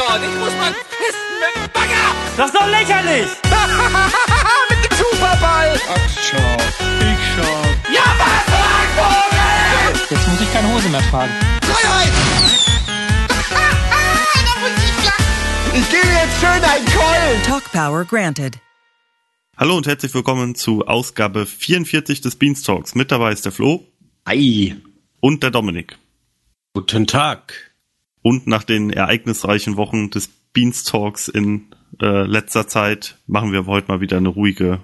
dort. Ich muss mal pissen mit dem Bagger. Das ist doch lächerlich! mit dem Superball. Ach, schau. Ich schau. Ja, was, Vogel? Jetzt muss ich keine Hose mehr tragen. Freiheit. ich gebe jetzt schön einen Keulen. Talk Power granted. Hallo und herzlich willkommen zu Ausgabe 44 des Beanstalks. Mit dabei ist der Flo Ei. und der Dominik. Guten Tag. Und nach den ereignisreichen Wochen des Beanstalks in äh, letzter Zeit machen wir heute mal wieder eine ruhige,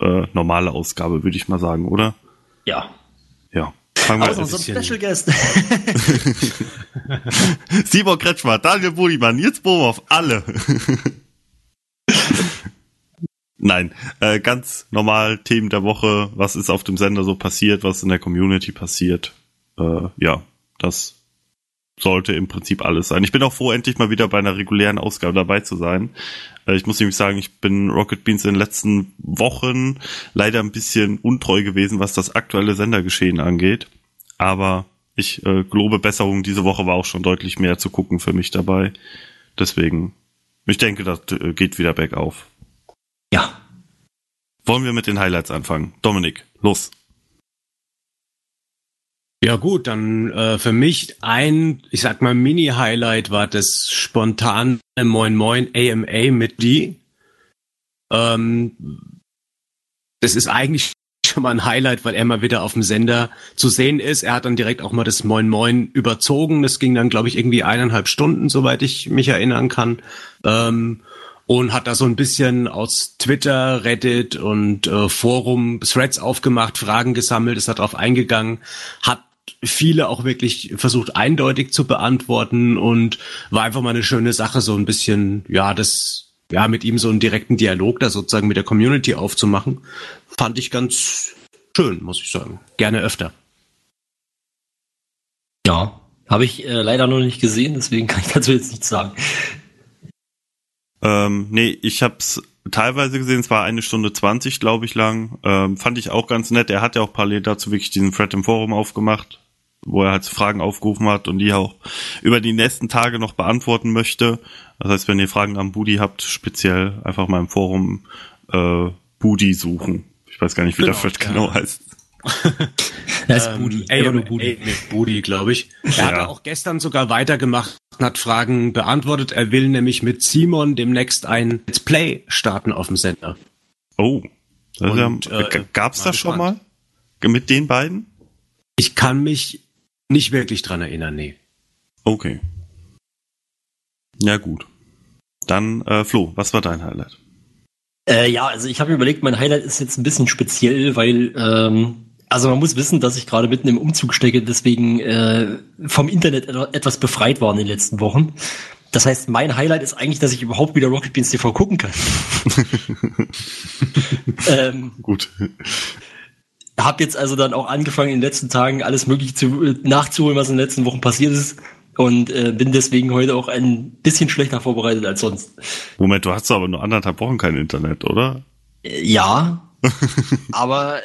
äh, normale Ausgabe, würde ich mal sagen, oder? Ja. Ja. Fangen wir Außer an. unserem Special Guest. Simon Kretschmer, Daniel Budimann, Nils Bohmhoff, alle. Nein, äh, ganz normal Themen der Woche, was ist auf dem Sender so passiert, was in der Community passiert. Äh, ja, das sollte im Prinzip alles sein. Ich bin auch froh, endlich mal wieder bei einer regulären Ausgabe dabei zu sein. Äh, ich muss nämlich sagen, ich bin Rocket Beans in den letzten Wochen leider ein bisschen untreu gewesen, was das aktuelle Sendergeschehen angeht. Aber ich äh, gelobe Besserung. Diese Woche war auch schon deutlich mehr zu gucken für mich dabei. Deswegen, ich denke, das äh, geht wieder bergauf. ja. Wollen wir mit den Highlights anfangen? Dominik, los. Ja gut, dann äh, für mich ein, ich sag mal, Mini-Highlight war das spontane Moin Moin AMA mit die. Ähm, das ist eigentlich schon mal ein Highlight, weil er mal wieder auf dem Sender zu sehen ist. Er hat dann direkt auch mal das Moin Moin überzogen. Das ging dann, glaube ich, irgendwie eineinhalb Stunden, soweit ich mich erinnern kann. Ähm, und hat da so ein bisschen aus Twitter, Reddit und äh, Forum Threads aufgemacht, Fragen gesammelt, ist da drauf eingegangen, hat viele auch wirklich versucht eindeutig zu beantworten und war einfach mal eine schöne Sache, so ein bisschen, ja, das, ja, mit ihm so einen direkten Dialog da sozusagen mit der Community aufzumachen, fand ich ganz schön, muss ich sagen. Gerne öfter. Ja. Habe ich äh, leider noch nicht gesehen, deswegen kann ich dazu jetzt nichts sagen. Ähm, nee, ich hab's teilweise gesehen, es war eine Stunde zwanzig, glaube ich, lang. Ähm, fand ich auch ganz nett. Er hat ja auch parallel dazu wirklich diesen Thread im Forum aufgemacht, wo er halt Fragen aufgerufen hat und die auch über die nächsten Tage noch beantworten möchte. Das heißt, wenn ihr Fragen am Budi habt, speziell einfach mal im Forum äh, Budi suchen. Ich weiß gar nicht, wie der Genau, Thread ja. genau heißt. Das ist Budi. Nur ey, Budi. Budi, glaube ich. Er Ja. hat auch gestern sogar weitergemacht und hat Fragen beantwortet. Er will nämlich mit Simon demnächst ein Let's Play starten auf dem Sender. Oh. Und, äh, gab's das schon mal? Mit den beiden? Ich kann mich nicht wirklich dran erinnern, nee. Okay. Ja, gut. Dann, äh, Flo, was war dein Highlight? Äh, ja, also ich habe mir überlegt, mein Highlight ist jetzt ein bisschen speziell, weil ähm, also man muss wissen, dass ich gerade mitten im Umzug stecke, deswegen äh, vom Internet et- etwas befreit war in den letzten Wochen. Das heißt, mein Highlight ist eigentlich, dass ich überhaupt wieder Rocket Beans TV gucken kann. ähm, Gut. hab jetzt also dann auch angefangen, in den letzten Tagen alles mögliche zu, äh, nachzuholen, was in den letzten Wochen passiert ist. Und äh, bin deswegen heute auch ein bisschen schlechter vorbereitet als sonst. Moment, du hast aber nur anderthalb Wochen kein Internet, oder? Äh, ja, aber äh,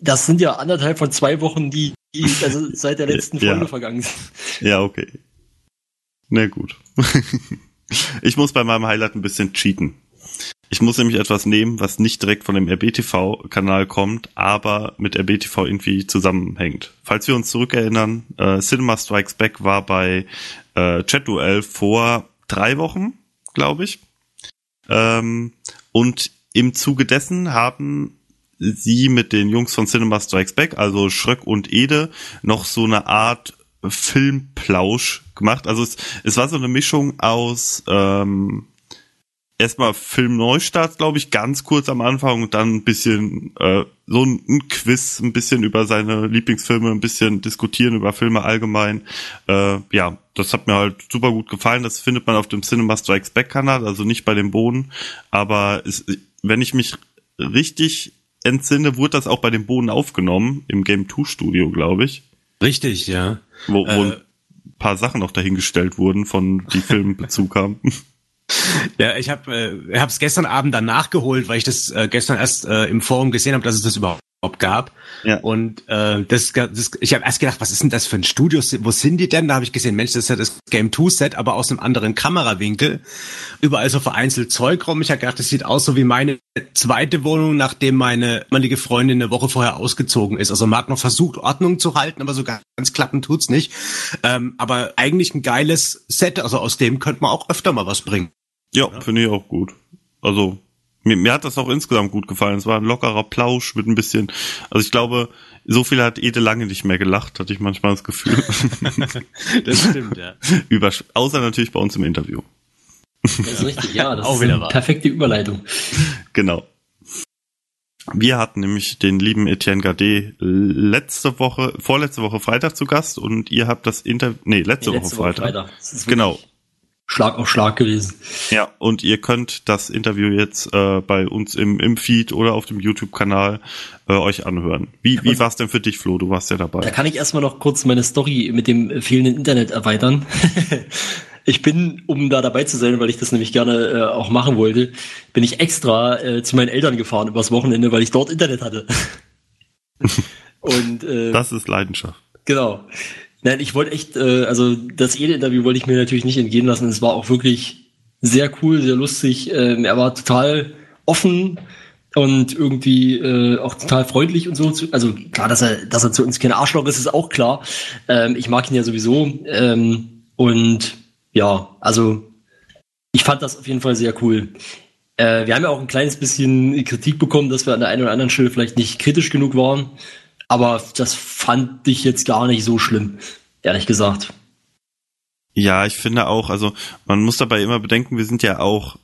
das sind ja anderthalb von zwei Wochen, die, die also seit der letzten Ja. Folge vergangen sind. Ja, okay. Na gut. ich muss bei meinem Highlight ein bisschen cheaten. Ich muss nämlich etwas nehmen, was nicht direkt von dem RBTV-Kanal kommt, aber mit RBTV irgendwie zusammenhängt. Falls wir uns zurückerinnern, äh, Cinema Strikes Back war bei äh, Chat-Duell vor drei Wochen, glaube ich. Ähm, und im Zuge dessen haben sie mit den Jungs von Cinema Strikes Back, also Schröck und Ede, noch so eine Art Filmplausch gemacht. Also es, es war so eine Mischung aus ähm, erstmal Filmneustart, glaube ich, ganz kurz am Anfang und dann ein bisschen äh, so ein, ein Quiz, ein bisschen über seine Lieblingsfilme, ein bisschen diskutieren über Filme allgemein. Äh, ja, das hat mir halt super gut gefallen. Das findet man auf dem Cinema Strikes Back Kanal, also nicht bei den Bohnen. Aber es, wenn ich mich richtig entsinne, wurde das auch bei den Bohnen aufgenommen, im Game 2 Studio, glaube ich, Richtig, ja. wo, wo Äh. ein paar Sachen noch dahingestellt wurden, von die Filmbezug haben. Ja, ich habe äh, hab's gestern Abend dann nachgeholt, weil ich das äh, gestern erst äh, im Forum gesehen habe, dass es das überhaupt gab. Ja. Und äh, das, das ich habe erst gedacht, was ist denn das für ein Studio? Wo sind die denn? Da habe ich gesehen, Mensch, das ist ja das Game 2 Set, aber aus einem anderen Kamerawinkel. Überall so vereinzelt Zeug rum. Ich habe gedacht, das sieht aus so wie meine zweite Wohnung, nachdem meine ehemalige Freundin eine Woche vorher ausgezogen ist. Also man hat noch versucht, Ordnung zu halten, aber so ganz klappen tut's nicht. Ähm, aber eigentlich ein geiles Set, also aus dem könnte man auch öfter mal was bringen. Ja, finde ich auch gut. Also mir, mir hat das auch insgesamt gut gefallen. Es war ein lockerer Plausch mit ein bisschen. Also ich glaube, so viel hat Ede lange nicht mehr gelacht, hatte ich manchmal das Gefühl. Das stimmt, ja. Über, außer natürlich bei uns im Interview. Das ist richtig, ja. Das Auch ist wieder eine wahr. perfekte Überleitung. Genau. Wir hatten nämlich den lieben Etienne Gade letzte Woche, vorletzte Woche Freitag zu Gast und ihr habt das Interview, nee, letzte, Nee, Woche Freitag. Das ist Genau. Schlag auf Schlag gewesen. Ja, und ihr könnt das Interview jetzt äh, bei uns im, im Feed oder auf dem YouTube-Kanal äh, euch anhören. Wie, wie war es denn für dich, Flo? Du warst ja Da dabei. kann ich erstmal noch kurz meine Story mit dem fehlenden Internet erweitern. ich bin, um da dabei zu sein, weil ich das nämlich gerne äh, auch machen wollte, bin ich extra äh, zu meinen Eltern gefahren übers Wochenende, weil ich dort Internet hatte. Und äh, Das ist Leidenschaft. Genau. Nein, ich wollte echt, äh, also das Ede-Interview wollte ich mir natürlich nicht entgehen lassen. Es war auch wirklich sehr cool, sehr lustig. Ähm, er war total offen und irgendwie äh, auch total freundlich und so. Also klar, dass er, dass er zu uns kein Arschloch ist, ist auch klar. Ähm, ich mag ihn ja sowieso. Ähm, und ja, also ich fand das auf jeden Fall sehr cool. Äh, wir haben ja auch ein kleines bisschen Kritik bekommen, dass wir an der einen oder anderen Stelle vielleicht nicht kritisch genug waren. Aber das fand ich jetzt gar nicht so schlimm, ehrlich gesagt. Ja, ich finde auch, also man muss dabei immer bedenken, wir sind ja auch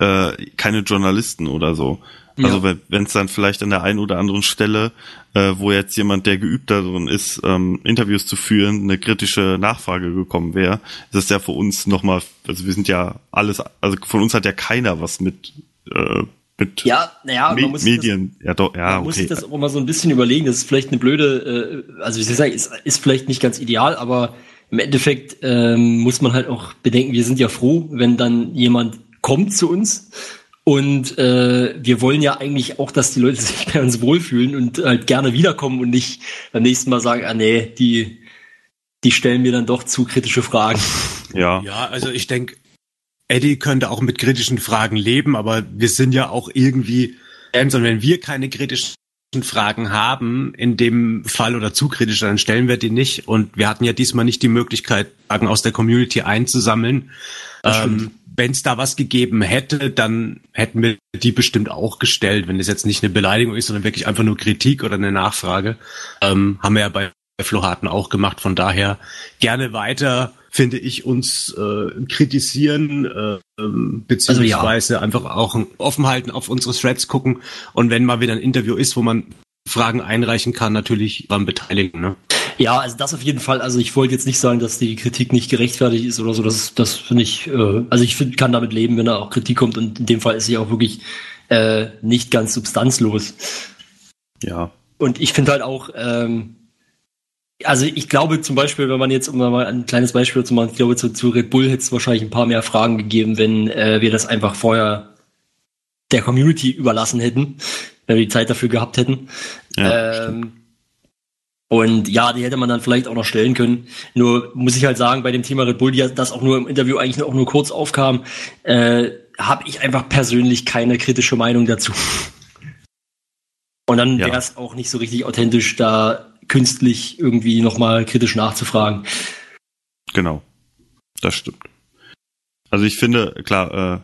äh, keine Journalisten oder so. Ja. Also wenn es dann vielleicht an der einen oder anderen Stelle, äh, wo jetzt jemand, der geübt darin ist, ähm, Interviews zu führen, eine kritische Nachfrage gekommen wäre, ist es ja für uns nochmal, also wir sind ja alles, also von uns hat ja keiner was mit, äh, mit Ja, naja, Me man muss sich Medien. ja, doch, Das, ja, man muss sich okay. das auch mal so ein bisschen überlegen. Das ist vielleicht eine blöde, äh, also wie soll ich sagen, ist, ist vielleicht nicht ganz ideal, aber im Endeffekt ähm, muss man halt auch bedenken, wir sind ja froh, wenn dann jemand kommt zu uns. Und äh, wir wollen ja eigentlich auch, dass die Leute sich bei uns wohlfühlen und halt gerne wiederkommen und nicht beim nächsten Mal sagen, ah nee, die, die stellen mir dann doch zu kritische Fragen. Ja. Ja, also ich denke, Eddie könnte auch mit kritischen Fragen leben, aber wir sind ja auch irgendwie, ernst. und wenn wir keine kritischen Fragen haben, in dem Fall oder zu kritisch, dann stellen wir die nicht. Und wir hatten ja diesmal nicht die Möglichkeit, Fragen aus der Community einzusammeln. Ähm, wenn es da was gegeben hätte, dann hätten wir die bestimmt auch gestellt, wenn es jetzt nicht eine Beleidigung ist, sondern wirklich einfach nur Kritik oder eine Nachfrage. Ähm, haben wir ja bei Flo Harten auch gemacht. Von daher gerne weiter, finde ich, uns äh, kritisieren, äh, beziehungsweise einfach auch offen halten, auf unsere Threads gucken und wenn mal wieder ein Interview ist, wo man Fragen einreichen kann, natürlich beim Beteiligen. Ne? Ja, also das auf jeden Fall. Also ich wollte jetzt nicht sagen, dass die Kritik nicht gerechtfertigt ist oder so. Das, das finde ich, äh, also ich find, kann damit leben, wenn da auch Kritik kommt und in dem Fall ist sie auch wirklich äh, nicht ganz substanzlos. Ja. Und ich finde halt auch, ähm, also ich glaube zum Beispiel, wenn man jetzt, um mal ein kleines Beispiel zu machen, ich glaube, zu, zu Red Bull hätte es wahrscheinlich ein paar mehr Fragen gegeben, wenn äh, wir das einfach vorher der Community überlassen hätten, wenn wir die Zeit dafür gehabt hätten. Ja, ähm, und ja, die hätte man dann vielleicht auch noch stellen können. Nur muss ich halt sagen, bei dem Thema Red Bull, die das auch nur im Interview eigentlich auch nur kurz aufkam, äh, habe ich einfach persönlich keine kritische Meinung dazu. Und dann Ja. wäre es auch nicht so richtig authentisch, da künstlich irgendwie nochmal kritisch nachzufragen. Genau. Das stimmt. Also ich finde, klar, äh,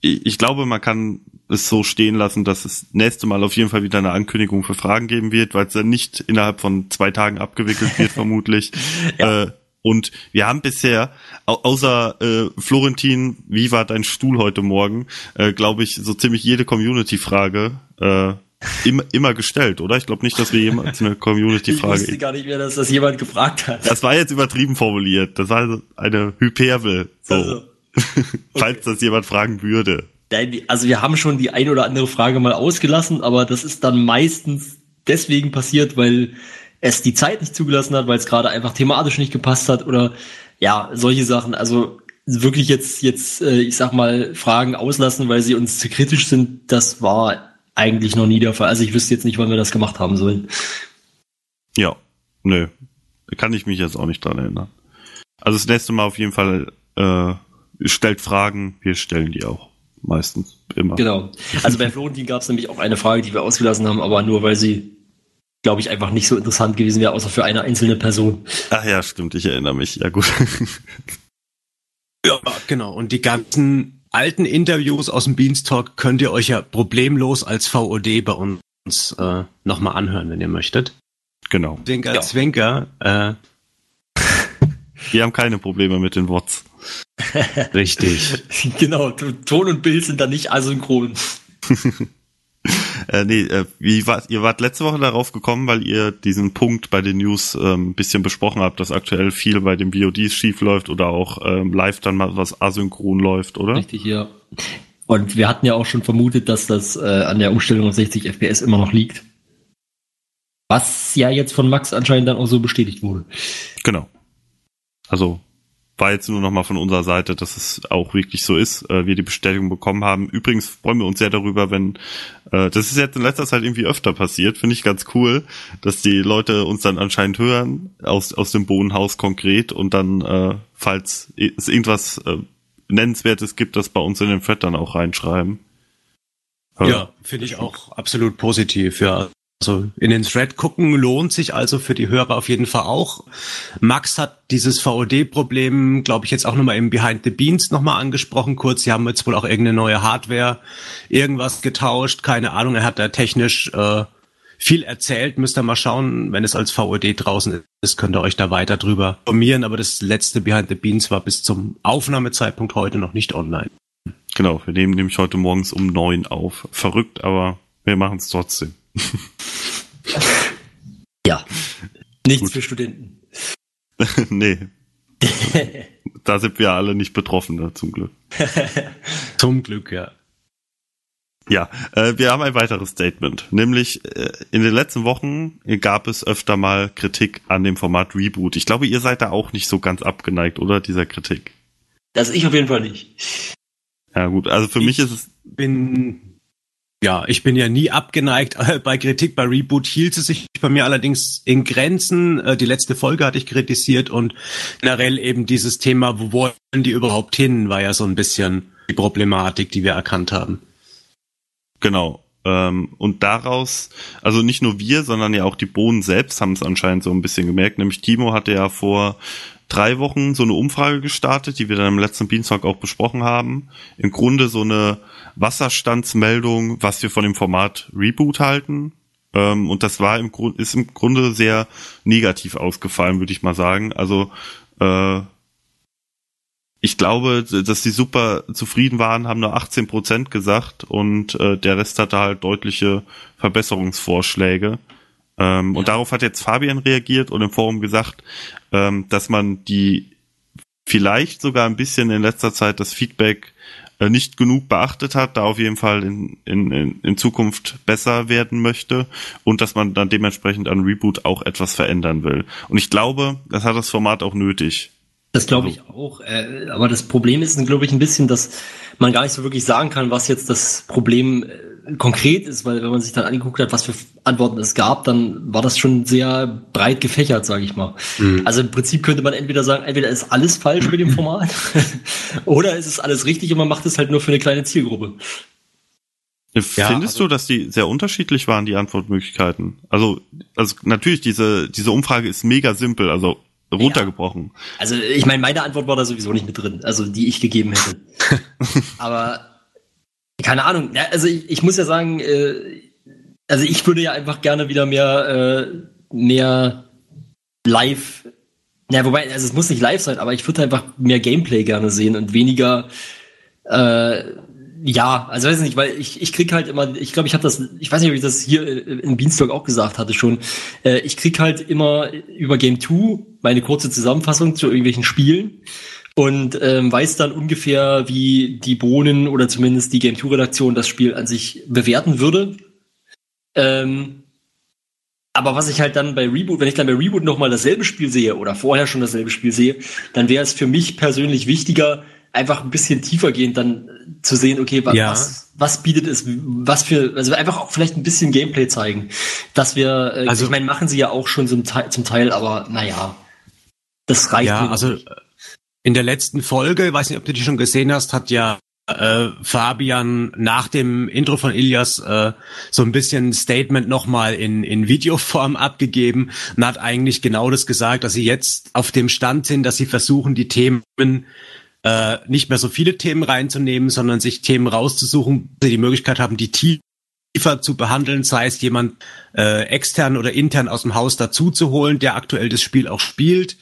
ich, ich glaube, man kann es so stehen lassen, dass es nächste Mal auf jeden Fall wieder eine Ankündigung für Fragen geben wird, weil es dann nicht innerhalb von zwei Tagen abgewickelt wird, vermutlich. Ja. Äh, und wir haben bisher, au außer äh, Florentin, wie war dein Stuhl heute Morgen, äh, glaube ich, so ziemlich jede Community-Frage äh, immer, immer gestellt, oder? Ich glaube nicht, dass wir jemals eine Ich Community-Frage wusste gar nicht mehr, dass das jemand gefragt hat. das war jetzt übertrieben formuliert. Das war eine Hyperbel. So. Also, Falls das jemand fragen würde. Nein, also wir haben schon die ein oder andere Frage mal ausgelassen, aber das ist dann meistens deswegen passiert, weil es die Zeit nicht zugelassen hat, weil es gerade einfach thematisch nicht gepasst hat oder ja, solche Sachen. Also wirklich jetzt, jetzt, äh, ich sag mal, Fragen auslassen, weil sie uns zu kritisch sind, das war eigentlich noch nie der Fall. Also ich wüsste jetzt nicht, wann wir das gemacht haben sollen. Ja, nö. Kann ich mich jetzt auch nicht dran erinnern. Also das nächste Mal auf jeden Fall äh, stellt Fragen, wir stellen die auch. Meistens, immer. Genau. Also bei Florentin gab es nämlich auch eine Frage, die wir ausgelassen haben, aber nur weil sie, glaube ich, einfach nicht so interessant gewesen wäre, außer für eine einzelne Person. Ach ja, stimmt, ich erinnere mich. Ja gut. Ja, genau. Und die ganzen alten Interviews aus dem Beanstalk könnt ihr euch ja problemlos als VOD bei uns äh, nochmal anhören, wenn ihr möchtet. genau. Zwinker, Ja. Zwinker. Äh, Wir haben keine Probleme mit den Wots. richtig. genau, Ton und Bild sind da nicht asynchron. Äh, nee, äh, wie wart, ihr wart letzte Woche darauf gekommen, weil ihr diesen Punkt bei den News ähm, ein bisschen besprochen habt, dass aktuell viel bei den VODs schief läuft oder auch ähm, live dann mal was asynchron läuft, oder? Richtig, ja. Und wir hatten ja auch schon vermutet, dass das äh, an der Umstellung auf 60 FPS immer noch liegt. Was ja jetzt von Max anscheinend dann auch so bestätigt wurde. Genau. Also war jetzt nur noch mal von unserer Seite, dass es auch wirklich so ist, äh, wir die Bestätigung bekommen haben. Übrigens freuen wir uns sehr darüber, wenn äh, das ist jetzt in letzter Zeit irgendwie öfter passiert, finde ich ganz cool, dass die Leute uns dann anscheinend hören aus aus dem Bohnenhaus konkret und dann äh, falls es irgendwas äh, nennenswertes gibt, das bei uns in den Thread dann auch reinschreiben. Ja, finde ich auch absolut positiv, ja. Also in den Thread gucken lohnt sich also für die Hörer auf jeden Fall auch. Max hat dieses VOD-Problem, glaube ich, jetzt auch nochmal im Behind the Beans nochmal angesprochen kurz. Sie haben jetzt wohl auch irgendeine neue Hardware, irgendwas getauscht, keine Ahnung. Er hat da technisch äh, viel erzählt. Müsst ihr mal schauen, wenn es als VOD draußen ist, könnt ihr euch da weiter drüber informieren. Aber das letzte Behind the Beans war bis zum Aufnahmezeitpunkt heute noch nicht online. Genau, wir nehmen nämlich heute morgens um neun auf. Verrückt, aber wir machen es trotzdem. Ja. Nichts Gut. für Studenten. nee. da sind wir alle nicht betroffen, ne, zum Glück. Zum Glück, ja. Ja, äh, wir haben ein weiteres Statement, nämlich äh, in den letzten Wochen gab es öfter mal Kritik an dem Format Reboot. Ich glaube, ihr seid da auch nicht so ganz abgeneigt, oder dieser Kritik? Das ich auf jeden Fall nicht. Ja gut, also für Ich- mich ist es bin ja, ich bin ja nie abgeneigt bei Kritik. Bei Reboot hielt es sich bei mir allerdings in Grenzen. Äh, Die letzte Folge hatte ich kritisiert und generell eben dieses Thema, wo wollen die überhaupt hin, war ja so ein bisschen die Problematik, die wir erkannt haben. Genau. Ähm, und daraus, also nicht nur wir, sondern ja auch die Bohnen selbst haben es anscheinend so ein bisschen gemerkt. Nämlich Timo hatte ja vor drei Wochen so eine Umfrage gestartet, die wir dann im letzten Beanstalk auch besprochen haben. Im Grunde so eine Wasserstandsmeldung, was wir von dem Format Reboot halten. Ähm, und das war im Grunde, ist im Grunde sehr negativ ausgefallen, würde ich mal sagen. Also äh, ich glaube, dass die super zufrieden waren, haben nur 18 Prozent gesagt und äh, der Rest hatte halt deutliche Verbesserungsvorschläge. Ähm, Und darauf hat jetzt Fabian reagiert und im Forum gesagt, ähm, dass man die vielleicht sogar ein bisschen in letzter Zeit das Feedback äh, nicht genug beachtet hat, da auf jeden Fall in, in, in, Zukunft besser werden möchte und dass man dann dementsprechend an Reboot auch etwas verändern will. Und ich glaube, das hat das Format auch nötig. Das glaube ich auch. Äh, aber das Problem ist, glaube ich, ein bisschen, dass man gar nicht so wirklich sagen kann, was jetzt das Problem äh, konkret ist, weil wenn man sich dann angeguckt hat, was für Antworten es gab, dann war das schon sehr breit gefächert, sage ich mal. Also im Prinzip könnte man entweder sagen, entweder ist alles falsch mit dem Format oder ist es alles richtig und man macht es halt nur für eine kleine Zielgruppe. Ja, Findest also- du, dass die sehr unterschiedlich waren, die Antwortmöglichkeiten? Also, also natürlich, diese, diese Umfrage ist mega simpel, also runtergebrochen. Also ich meine, meine Antwort war da sowieso nicht mit drin, also die ich gegeben hätte. Aber keine Ahnung. Also ich, ich muss ja sagen, äh, also ich würde ja einfach gerne wieder mehr, äh, mehr live. Ja, wobei, also es muss nicht live sein, aber ich würde einfach mehr Gameplay gerne sehen und weniger. Äh, ja, also weiß ich nicht, weil ich, ich krieg halt immer, ich glaube, ich habe das, ich weiß nicht, ob ich das hier äh, in Beanstalk auch gesagt hatte schon, äh, ich krieg halt immer über Game 2 meine kurze Zusammenfassung zu irgendwelchen Spielen und ähm, weiß dann ungefähr, wie die Bohnen oder zumindest die Game 2 Redaktion das Spiel an sich bewerten würde. Ähm, aber was ich halt dann bei Reboot, wenn ich dann bei Reboot nochmal dasselbe Spiel sehe oder vorher schon dasselbe Spiel sehe, dann wäre es für mich persönlich wichtiger, einfach ein bisschen tiefer gehend dann zu sehen, okay, wa Ja. was, was bietet es, was für, also einfach auch vielleicht ein bisschen Gameplay zeigen, dass wir, äh, Also- ich meine, machen sie ja auch schon zum Teil, zum Teil aber naja, das reicht Ja, also nicht. äh, in der letzten Folge, weiß nicht, ob du die schon gesehen hast, hat ja äh, Fabian nach dem Intro von Ilias äh, so ein bisschen Statement nochmal in, in Videoform abgegeben und hat eigentlich genau das gesagt, dass sie jetzt auf dem Stand sind, dass sie versuchen, die Themen äh, nicht mehr so viele Themen reinzunehmen, sondern sich Themen rauszusuchen, die die Möglichkeit haben, die tiefer zu behandeln, sei es jemand äh, extern oder intern aus dem Haus dazu zu holen, der aktuell das Spiel auch spielt.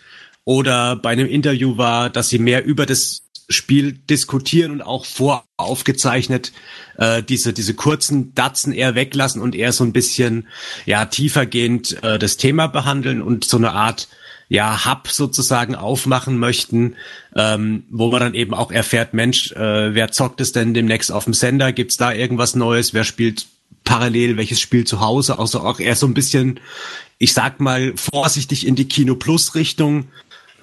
Oder bei einem Interview war, dass sie mehr über das Spiel diskutieren und auch voraufgezeichnet äh, diese diese kurzen Datzen eher weglassen und eher so ein bisschen ja tiefergehend äh, das Thema behandeln und so eine Art ja Hub sozusagen aufmachen möchten, ähm, wo man dann eben auch erfährt, Mensch, äh, wer zockt es denn demnächst auf dem Sender? Gibt's da irgendwas Neues? Wer spielt parallel welches Spiel zu Hause? Also auch eher so ein bisschen, ich sag mal vorsichtig in die Kino Plus Richtung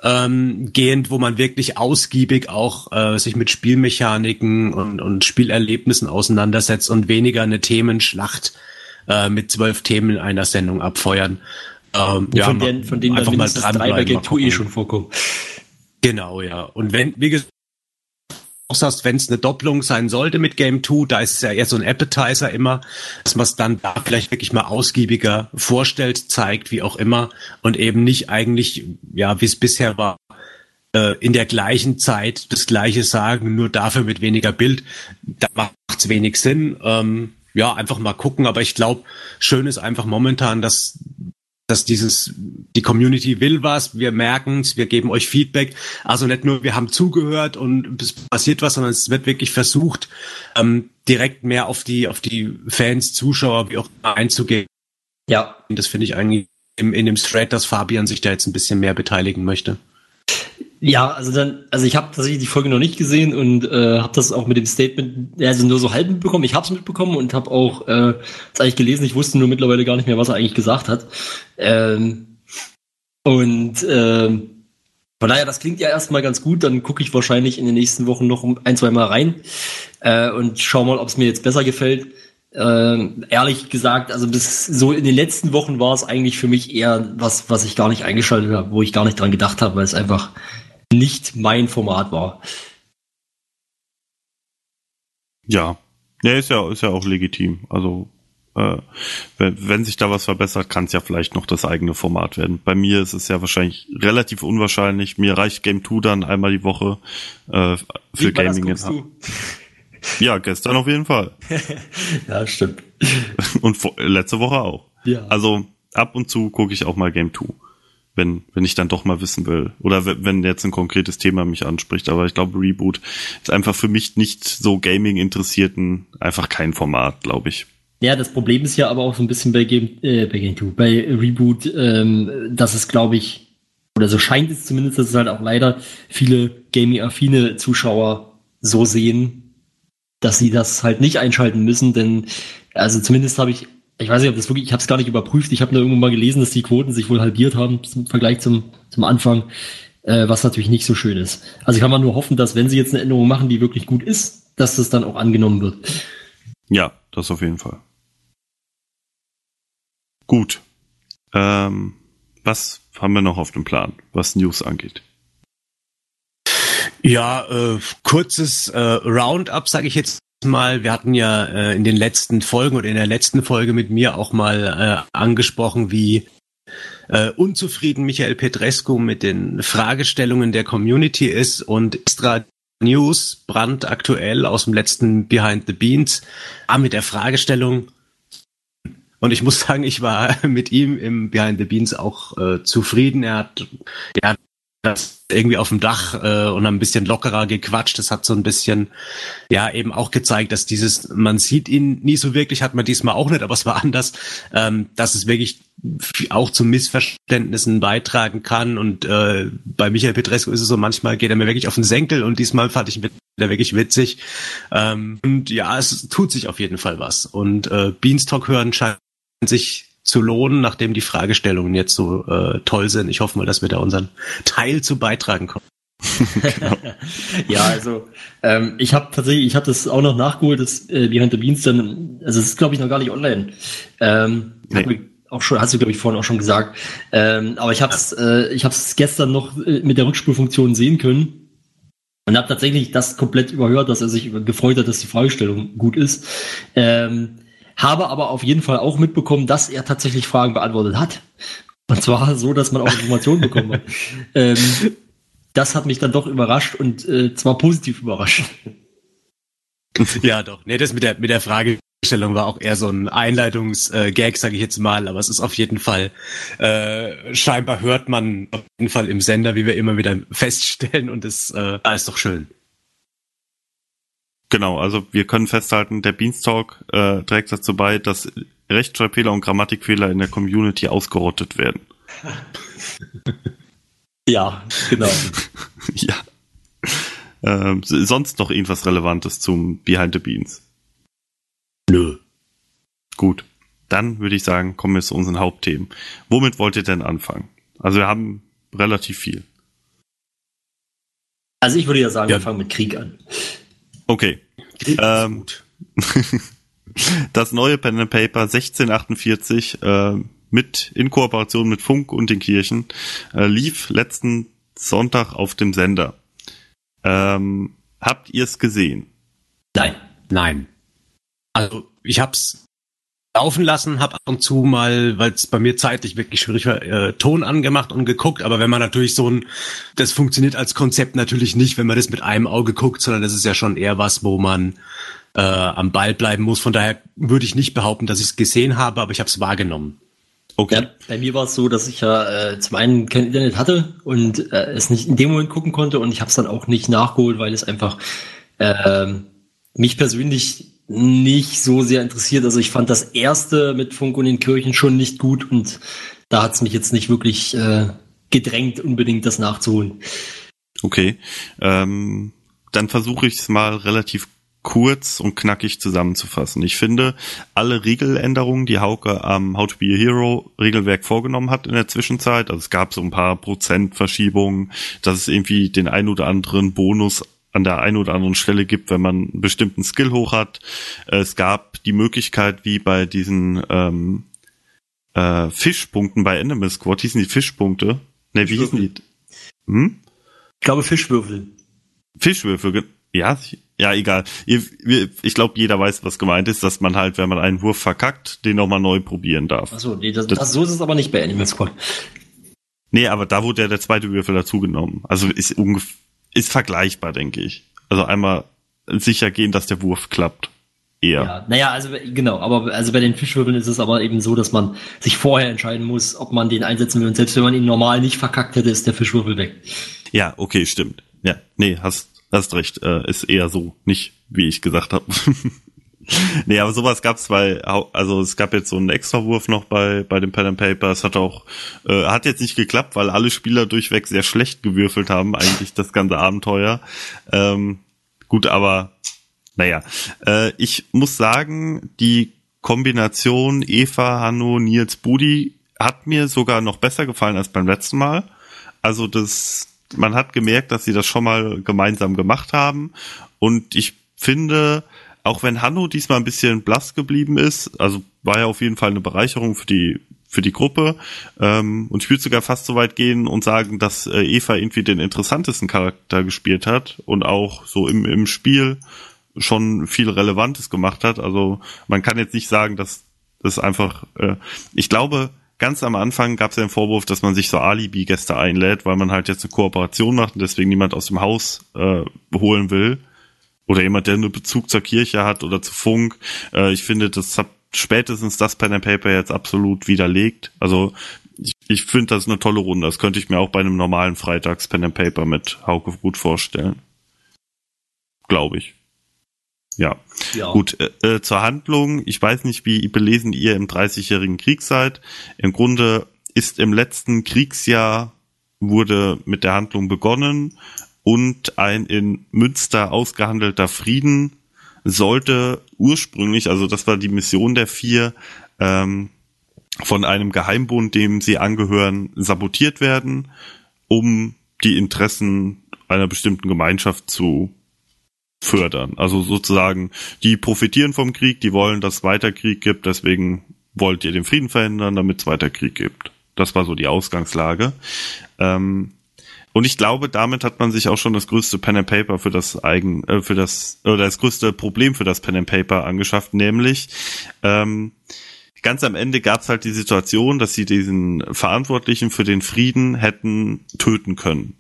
ähm, gehend, wo man wirklich ausgiebig auch äh, sich mit Spielmechaniken und, und Spielerlebnissen auseinandersetzt und weniger eine Themenschlacht äh, mit zwölf Themen in einer Sendung abfeuern. Ähm, von, mal- denen, von denen einfach mal mindestens drei bei Game mal 2 eh schon vorkommen. Genau, ja. Und wenn, wie gesagt, auch sagst, wenn es eine Doppelung sein sollte mit Game 2, da ist es ja eher so ein Appetizer immer, dass man es dann da vielleicht wirklich mal ausgiebiger vorstellt, zeigt, wie auch immer, und eben nicht eigentlich, ja, wie es bisher war, äh, in der gleichen Zeit das Gleiche sagen, nur dafür mit weniger Bild. Da macht's wenig Sinn. Ähm, ja, einfach mal gucken, aber ich glaube, schön ist einfach momentan, dass dass dieses, die Community will was, wir merken's, wir geben euch Feedback. Also nicht nur, wir haben zugehört und es passiert was, sondern es wird wirklich versucht, ähm, direkt mehr auf die, auf die Fans, Zuschauer, wie auch immer einzugehen. Ja, Und das finde ich eigentlich im, in dem Thread, dass Fabian sich da jetzt ein bisschen mehr beteiligen möchte. Ja, also dann, also ich habe tatsächlich die Folge noch nicht gesehen und äh, habe das auch mit dem Statement, also nur so halb mitbekommen. Ich habe es mitbekommen und habe auch äh, das eigentlich gelesen. Ich wusste nur mittlerweile gar nicht mehr, was er eigentlich gesagt hat. Ähm, und ähm, von daher, das klingt ja erstmal ganz gut. Dann gucke ich wahrscheinlich in den nächsten Wochen noch ein, zwei Mal rein äh, und schau mal, ob es mir jetzt besser gefällt. Ähm, ehrlich gesagt, also bis so in den letzten Wochen war es eigentlich für mich eher was, was ich gar nicht eingeschaltet habe, wo ich gar nicht dran gedacht habe, weil es einfach nicht mein Format war. Ja. Ja, ist ja, ist ja auch legitim. Also, äh, wenn, wenn sich da was verbessert, kann es ja vielleicht noch das eigene Format werden. Bei mir ist es ja wahrscheinlich relativ unwahrscheinlich. Mir reicht Game 2 dann einmal die Woche äh, für Wie das, Gaming. du? Ja, gestern auf jeden Fall. Ja, stimmt. Und vor, letzte Woche auch. Ja. Also ab und zu gucke ich auch mal Game 2. Wenn, wenn ich dann doch mal wissen will. Oder wenn jetzt ein konkretes Thema mich anspricht. Aber ich glaube, Reboot ist einfach für mich nicht so Gaming-Interessierten einfach kein Format, glaube ich. Ja, das Problem ist ja aber auch so ein bisschen bei Game, äh, bei Game 2, bei Reboot, ähm, dass es, glaube ich, oder so scheint es zumindest, dass es halt auch leider viele gaming-affine Zuschauer so sehen, dass sie das halt nicht einschalten müssen, denn also zumindest habe ich, ich weiß nicht, ob das wirklich, ich habe es gar nicht überprüft, ich habe nur irgendwo mal gelesen, dass die Quoten sich wohl halbiert haben im Vergleich zum, zum Anfang, äh, was natürlich nicht so schön ist. Also kann man nur hoffen, dass wenn sie jetzt eine Änderung machen, die wirklich gut ist, dass das dann auch angenommen wird. Ja, das auf jeden Fall. Gut. Ähm, was haben wir noch auf dem Plan, was News angeht? Ja, äh, kurzes äh, Roundup, sage ich jetzt mal. Wir hatten ja äh, in den letzten Folgen oder in der letzten Folge mit mir auch mal äh, angesprochen, wie äh, unzufrieden Michael Petrescu mit den Fragestellungen der Community ist und extra News brandaktuell aus dem letzten Behind the Beans ah, mit der Fragestellung. Und ich muss sagen, ich war mit ihm im Behind the Beans auch äh, zufrieden. Er hat, hat das irgendwie auf dem Dach äh, und ein bisschen lockerer gequatscht. Das hat so ein bisschen, ja, eben auch gezeigt, dass dieses, man sieht ihn nie so wirklich, hat man diesmal auch nicht, aber es war anders, ähm, dass es wirklich auch zu Missverständnissen beitragen kann. Und äh, bei Michael Petrescu ist es so, manchmal geht er mir wirklich auf den Senkel und diesmal fand ich ihn wieder wirklich witzig. Ähm, und ja, es tut sich auf jeden Fall was. Und äh, Beanstalk hören scheint sich zu lohnen, nachdem die Fragestellungen jetzt so äh, toll sind. Ich hoffe mal, dass wir da unseren Teil zu beitragen können. ja, also ähm, ich habe tatsächlich, ich habe das auch noch nachgeholt, das äh, Behind the Beans dann, also es ist glaube ich noch gar nicht online. Ähm, Nee. auch schon, hast du glaube ich vorhin auch schon gesagt. Ähm, aber ich habe es, äh, ich habe es gestern noch äh, mit der Rückspulfunktion sehen können und habe tatsächlich das komplett überhört, dass er sich gefreut hat, dass die Fragestellung gut ist. Ähm, habe aber auf jeden Fall auch mitbekommen, dass er tatsächlich Fragen beantwortet hat. Und zwar so, dass man auch Informationen bekommen hat. Ähm, das hat mich dann doch überrascht und äh, zwar positiv überrascht. Ja, doch. Nee, das mit der, mit der Fragestellung war auch eher so ein Einleitungs-Gag, sage ich jetzt mal, aber es ist auf jeden Fall, äh, scheinbar hört man auf jeden Fall im Sender, wie wir immer wieder feststellen und das äh, ist doch schön. Genau, also wir können festhalten, der Beanstalk äh, trägt dazu bei, dass Rechtschreibfehler und Grammatikfehler in der Community ausgerottet werden. Ja, genau. ja. Ähm, sonst noch irgendwas Relevantes zum Behind the Beans? Nö. Gut. Dann würde ich sagen, kommen wir zu unseren Hauptthemen. Womit wollt ihr denn anfangen? Also wir haben relativ viel. Also ich würde ja sagen, Ja. wir fangen mit Krieg an. Okay. Ähm, gut. Das neue Pen and Paper 1648 äh, mit in Kooperation mit Funk und den Kirchen äh, lief letzten Sonntag auf dem Sender. Ähm, habt ihr es gesehen? Nein. Nein. Also ich hab's laufen lassen, hab ab und zu mal, weil es bei mir zeitlich wirklich schwierig war, äh, Ton angemacht und geguckt. Aber wenn man natürlich so ein, das funktioniert als Konzept natürlich nicht, wenn man das mit einem Auge guckt, sondern das ist ja schon eher was, wo man äh, am Ball bleiben muss. Von daher würde ich nicht behaupten, dass ich es gesehen habe, aber ich habe es wahrgenommen. Okay. Ja, bei mir war es so, dass ich ja äh, zum einen kein Internet hatte und äh, es nicht in dem Moment gucken konnte und ich habe es dann auch nicht nachgeholt, weil es einfach ähm, mich persönlich nicht so sehr interessiert. Also ich fand das erste mit Funk und den Kirchen schon nicht gut und da hat es mich jetzt nicht wirklich äh, gedrängt, unbedingt das nachzuholen. Okay. Ähm, dann versuche ich es mal relativ kurz und knackig zusammenzufassen. Ich finde, alle Regeländerungen, die Hauke am How to be a Hero Regelwerk vorgenommen hat in der Zwischenzeit, also es gab so ein paar Prozentverschiebungen, dass es irgendwie den ein oder anderen Bonus an der einen oder anderen Stelle gibt, wenn man einen bestimmten Skill hoch hat. Es gab die Möglichkeit, wie bei diesen ähm, äh, Fischpunkten bei Enemy Squad, hießen die Fischpunkte? Ne, wie hießen die? Hm? Ich glaube Fischwürfel. Fischwürfel, ja, ja, egal. Ich glaube, jeder weiß, was gemeint ist, dass man halt, wenn man einen Wurf verkackt, den nochmal neu probieren darf. Achso, nee, das, Das- das, so ist es aber nicht bei Animal Squad. Nee, aber da wurde ja der zweite Würfel dazugenommen. Also ist ungef ist vergleichbar, denke ich. Also einmal sicher gehen, dass der Wurf klappt. Eher. Ja, naja, also genau, aber also bei den Fischwürfeln ist es aber eben so, dass man sich vorher entscheiden muss, ob man den einsetzen will. Und selbst wenn man ihn normal nicht verkackt hätte, ist der Fischwürfel weg. Ja, okay, stimmt. Ja, nee, hast, hast recht. Äh, ist eher so, nicht wie ich gesagt habe. nee, aber sowas gab's Hau- also es gab jetzt so einen Extrawurf noch bei, bei dem Pen and Paper. Es hat auch, äh, hat jetzt nicht geklappt, weil alle Spieler durchweg sehr schlecht gewürfelt haben, eigentlich das ganze Abenteuer. Ähm, gut, aber naja, äh, ich muss sagen, die Kombination Eva, Hanno, Nils, Budi hat mir sogar noch besser gefallen als beim letzten Mal. Also das, man hat gemerkt, dass sie das schon mal gemeinsam gemacht haben. Und ich finde, auch wenn Hanno diesmal ein bisschen blass geblieben ist, also war ja auf jeden Fall eine Bereicherung für die für die Gruppe. Ähm, und ich würde sogar fast so weit gehen und sagen, dass äh, Eva irgendwie den interessantesten Charakter gespielt hat und auch so im, im Spiel schon viel Relevantes gemacht hat. Also man kann jetzt nicht sagen, dass das einfach, äh, ich glaube, ganz am Anfang gab es ja den Vorwurf, dass man sich so Alibi-Gäste einlädt, weil man halt jetzt eine Kooperation macht und deswegen niemand aus dem Haus äh, holen will. Oder jemand, der nur Bezug zur Kirche hat oder zu Funk. Äh, ich finde, das hat spätestens das Pen and Paper jetzt absolut widerlegt. Also ich, ich finde, das ist eine tolle Runde. Das könnte ich mir auch bei einem normalen Freitags Pen and Paper mit Hauke gut vorstellen. Glaube ich. Ja. Ja. Gut, äh, äh, zur Handlung. Ich weiß nicht, wie belesen ihr im 30-jährigen Krieg seid. Im Grunde ist im letzten Kriegsjahr wurde mit der Handlung begonnen und ein in Münster ausgehandelter Frieden sollte ursprünglich, also das war die Mission der vier, ähm, von einem Geheimbund, dem sie angehören, sabotiert werden, um die Interessen einer bestimmten Gemeinschaft zu fördern. Also sozusagen, die profitieren vom Krieg, die wollen, dass es weiter Krieg gibt, deswegen wollt ihr den Frieden verhindern, damit es weiter Krieg gibt. Das war so die Ausgangslage. Ähm, und ich glaube, damit hat man sich auch schon das größte Pen and Paper für das eigen, äh, für das oder das größte Problem für das Pen and Paper angeschafft, nämlich ähm, ganz am Ende gab es halt die Situation, dass sie diesen Verantwortlichen für den Frieden hätten töten können.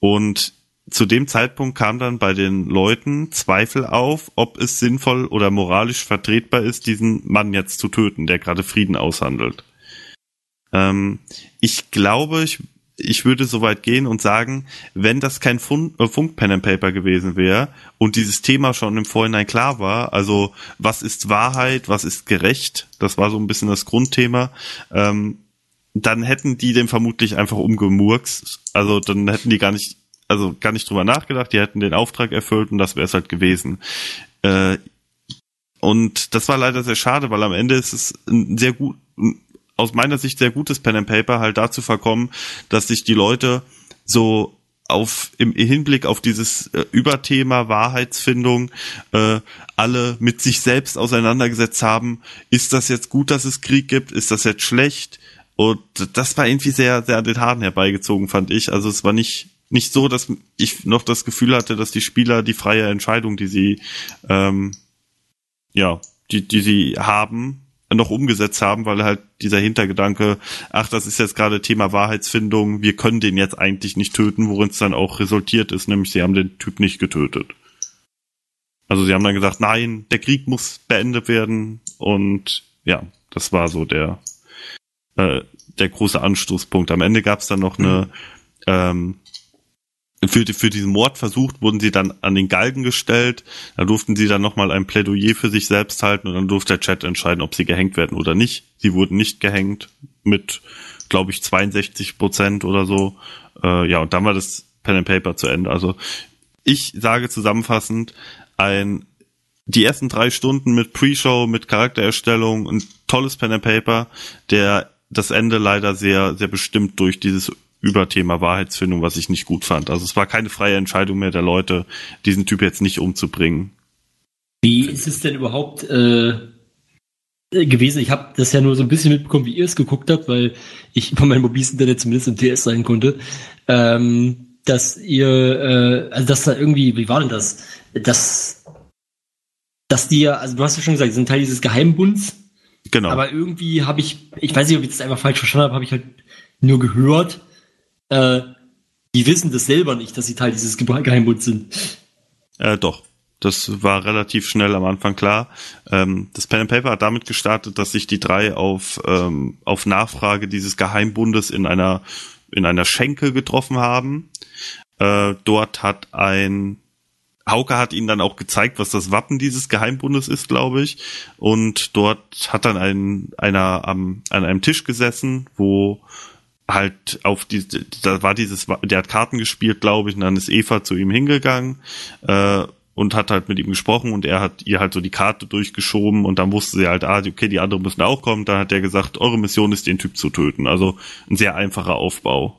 Und zu dem Zeitpunkt kam dann bei den Leuten Zweifel auf, ob es sinnvoll oder moralisch vertretbar ist, diesen Mann jetzt zu töten, der gerade Frieden aushandelt. Ähm, ich glaube, ich, ich würde so weit gehen und sagen, wenn das kein Fun äh, Funk Pen and Paper gewesen wäre und dieses Thema schon im Vorhinein klar war, also was ist Wahrheit, was ist gerecht, das war so ein bisschen das Grundthema, ähm, dann hätten die den vermutlich einfach umgemurkst. Also dann hätten die gar nicht, also gar nicht drüber nachgedacht, die hätten den Auftrag erfüllt und das wäre es halt gewesen. Äh, und das war leider sehr schade, weil am Ende ist es ein sehr gut, aus meiner Sicht sehr gutes Pen and Paper halt dazu verkommen, dass sich die Leute so auf im Hinblick auf dieses äh, Überthema Wahrheitsfindung äh, alle mit sich selbst auseinandergesetzt haben. Ist das jetzt gut, dass es Krieg gibt? Ist das jetzt schlecht? Und das war irgendwie sehr, sehr an den Haaren herbeigezogen, fand ich. Also es war nicht nicht so, dass ich noch das Gefühl hatte, dass die Spieler die freie Entscheidung, die sie ähm, ja, die, die sie haben, noch umgesetzt haben, weil halt dieser Hintergedanke, ach, das ist jetzt gerade Thema Wahrheitsfindung, wir können den jetzt eigentlich nicht töten, worin es dann auch resultiert ist, nämlich sie haben den Typ nicht getötet. Also sie haben dann gesagt, nein, der Krieg muss beendet werden und ja, das war so der äh, der große Anstoßpunkt. Am Ende gab es dann noch eine mhm. ähm, für, für diesen Mord versucht, wurden sie dann an den Galgen gestellt. Da durften sie dann nochmal ein Plädoyer für sich selbst halten und dann durfte der Chat entscheiden, ob sie gehängt werden oder nicht. Sie wurden nicht gehängt mit, glaube ich, 62 Prozent oder so. Äh, ja, und dann war das Pen and Paper zu Ende. Also ich sage zusammenfassend, ein die ersten drei Stunden mit Pre-Show, mit Charaktererstellung, ein tolles Pen and Paper, der das Ende leider sehr, sehr bestimmt durch dieses über Thema Wahrheitsfindung, was ich nicht gut fand. Also es war keine freie Entscheidung mehr der Leute, diesen Typ jetzt nicht umzubringen. Wie ist es denn überhaupt äh, gewesen? Ich habe das ja nur so ein bisschen mitbekommen, wie ihr es geguckt habt, weil ich über mein mobiles Internet zumindest im TS sein konnte. Ähm, dass ihr, äh, also dass da irgendwie, wie war denn das? Dass, dass die ja, also du hast ja schon gesagt, die sind Teil dieses Geheimbunds. Genau. Aber irgendwie habe ich, ich weiß nicht, ob ich das einfach falsch verstanden habe, habe ich halt nur gehört, äh, die wissen das selber nicht, dass sie Teil dieses Geheimbunds sind. Äh, doch. Das war relativ schnell am Anfang klar. Ähm, das Pen and Paper hat damit gestartet, dass sich die drei auf, ähm, auf Nachfrage dieses Geheimbundes in einer, in einer Schenke getroffen haben. Äh, dort hat ein Hauke hat ihnen dann auch gezeigt, was das Wappen dieses Geheimbundes ist, glaube ich. Und dort hat dann ein, einer am, an einem Tisch gesessen, wo halt auf die, da war dieses, der hat Karten gespielt, glaube ich, und dann ist Eva zu ihm hingegangen äh, und hat halt mit ihm gesprochen und er hat ihr halt so die Karte durchgeschoben und dann wusste sie halt, ah, okay, die anderen müssen auch kommen. Dann hat er gesagt, eure Mission ist, den Typ zu töten. Also ein sehr einfacher Aufbau.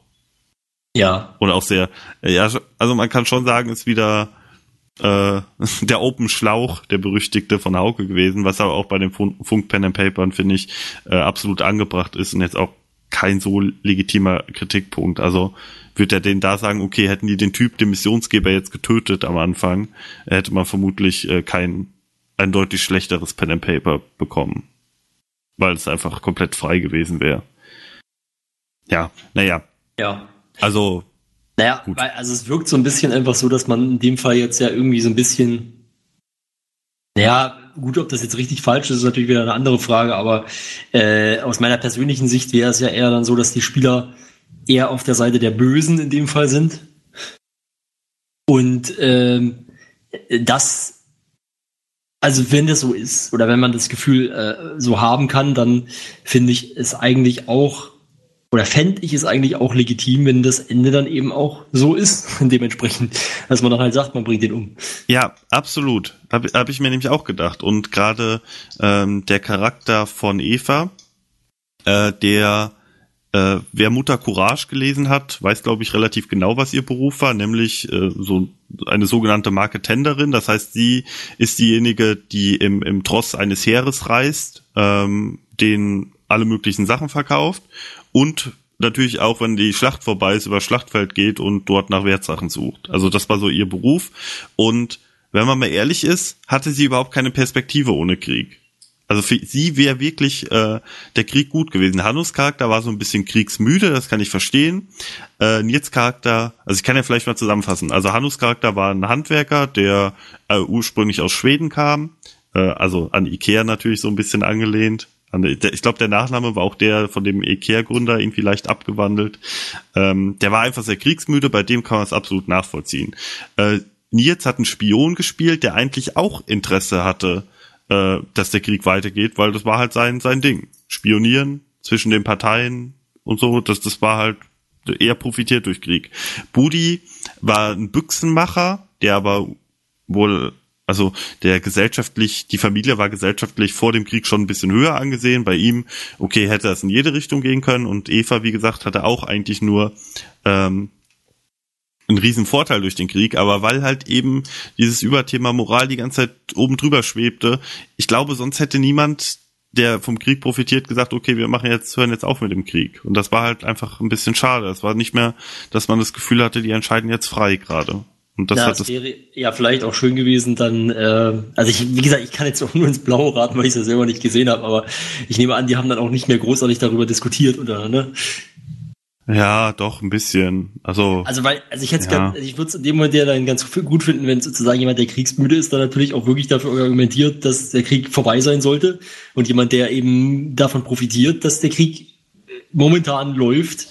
Ja. Und auch sehr, ja, also man kann schon sagen, ist wieder äh, der Open Schlauch, der berüchtigte von Hauke gewesen, was aber auch bei den Funk Pen and Papern, finde ich, äh, absolut angebracht ist und jetzt auch kein so legitimer Kritikpunkt. Also wird er denen da sagen, okay, hätten die den Typ, den Missionsgeber jetzt getötet am Anfang, hätte man vermutlich äh, kein ein deutlich schlechteres Pen and Paper bekommen. Weil es einfach komplett frei gewesen wäre. Ja, naja. Ja. Also. Naja, gut. Weil, also es wirkt so ein bisschen einfach so, dass man in dem Fall jetzt ja irgendwie so ein bisschen, naja, gut, ob das jetzt richtig falsch ist, ist natürlich wieder eine andere Frage, aber äh, aus meiner persönlichen Sicht wäre es ja eher dann so, dass die Spieler eher auf der Seite der Bösen in dem Fall sind. Und ähm, das, also wenn das so ist, oder wenn man das Gefühl äh, so haben kann, dann finde ich es eigentlich auch oder fände ich es eigentlich auch legitim, wenn das Ende dann eben auch so ist, dementsprechend, dass man dann halt sagt, man bringt den um. Ja, absolut. Habe hab ich mir nämlich auch gedacht. Und gerade ähm, der Charakter von Eva, äh, der Äh, wer Mutter Courage gelesen hat, weiß, glaube ich, relativ genau, was ihr Beruf war, nämlich äh, so eine sogenannte Marketenderin. Das heißt, sie ist diejenige, die im, im Tross eines Heeres reist, ähm, den alle möglichen Sachen verkauft und natürlich auch, wenn die Schlacht vorbei ist, über Schlachtfeld geht und dort nach Wertsachen sucht. Also das war so ihr Beruf. Und wenn man mal ehrlich ist, hatte sie überhaupt keine Perspektive ohne Krieg. Also für sie wäre wirklich äh, der Krieg gut gewesen. Hanus Charakter war so ein bisschen kriegsmüde, das kann ich verstehen. Äh, Nils Charakter, also ich kann ja vielleicht mal zusammenfassen. Also Hanus Charakter war ein Handwerker, der äh, ursprünglich aus Schweden kam, äh, also an Ikea natürlich so ein bisschen angelehnt. Ich glaube, der Nachname war auch der von dem Ikea-Gründer irgendwie leicht abgewandelt. Ähm, der war einfach sehr kriegsmüde, bei dem kann man es absolut nachvollziehen. Äh, Nils hat einen Spion gespielt, der eigentlich auch Interesse hatte, äh, dass der Krieg weitergeht, weil das war halt sein, sein Ding. Spionieren zwischen den Parteien und so, das, das war halt eher profitiert durch Krieg. Budi war ein Büchsenmacher, der aber wohl, also der gesellschaftlich, die Familie war gesellschaftlich vor dem Krieg schon ein bisschen höher angesehen. Bei ihm, okay, hätte es in jede Richtung gehen können und Eva, wie gesagt, hatte auch eigentlich nur ähm, ein riesen Vorteil durch den Krieg, aber weil halt eben dieses Überthema Moral die ganze Zeit oben drüber schwebte, ich glaube, sonst hätte niemand, der vom Krieg profitiert, gesagt, okay, wir machen jetzt, hören jetzt auf mit dem Krieg. Und das war halt einfach ein bisschen schade. Es war nicht mehr, dass man das Gefühl hatte, die entscheiden jetzt frei gerade. Und das ja, es wäre ja vielleicht auch schön gewesen, dann, äh, also ich, wie gesagt, ich kann jetzt auch nur ins Blaue raten, weil ich es ja selber nicht gesehen habe, aber ich nehme an, die haben dann auch nicht mehr großartig darüber diskutiert, oder, ne? Ja, doch, ein bisschen. Also, also weil, also ich hätte ja. Ganz, ich würde es in dem Moment ja dann ganz gut finden, wenn sozusagen jemand, der kriegsmüde ist, dann natürlich auch wirklich dafür argumentiert, dass der Krieg vorbei sein sollte. Und jemand, der eben davon profitiert, dass der Krieg momentan läuft,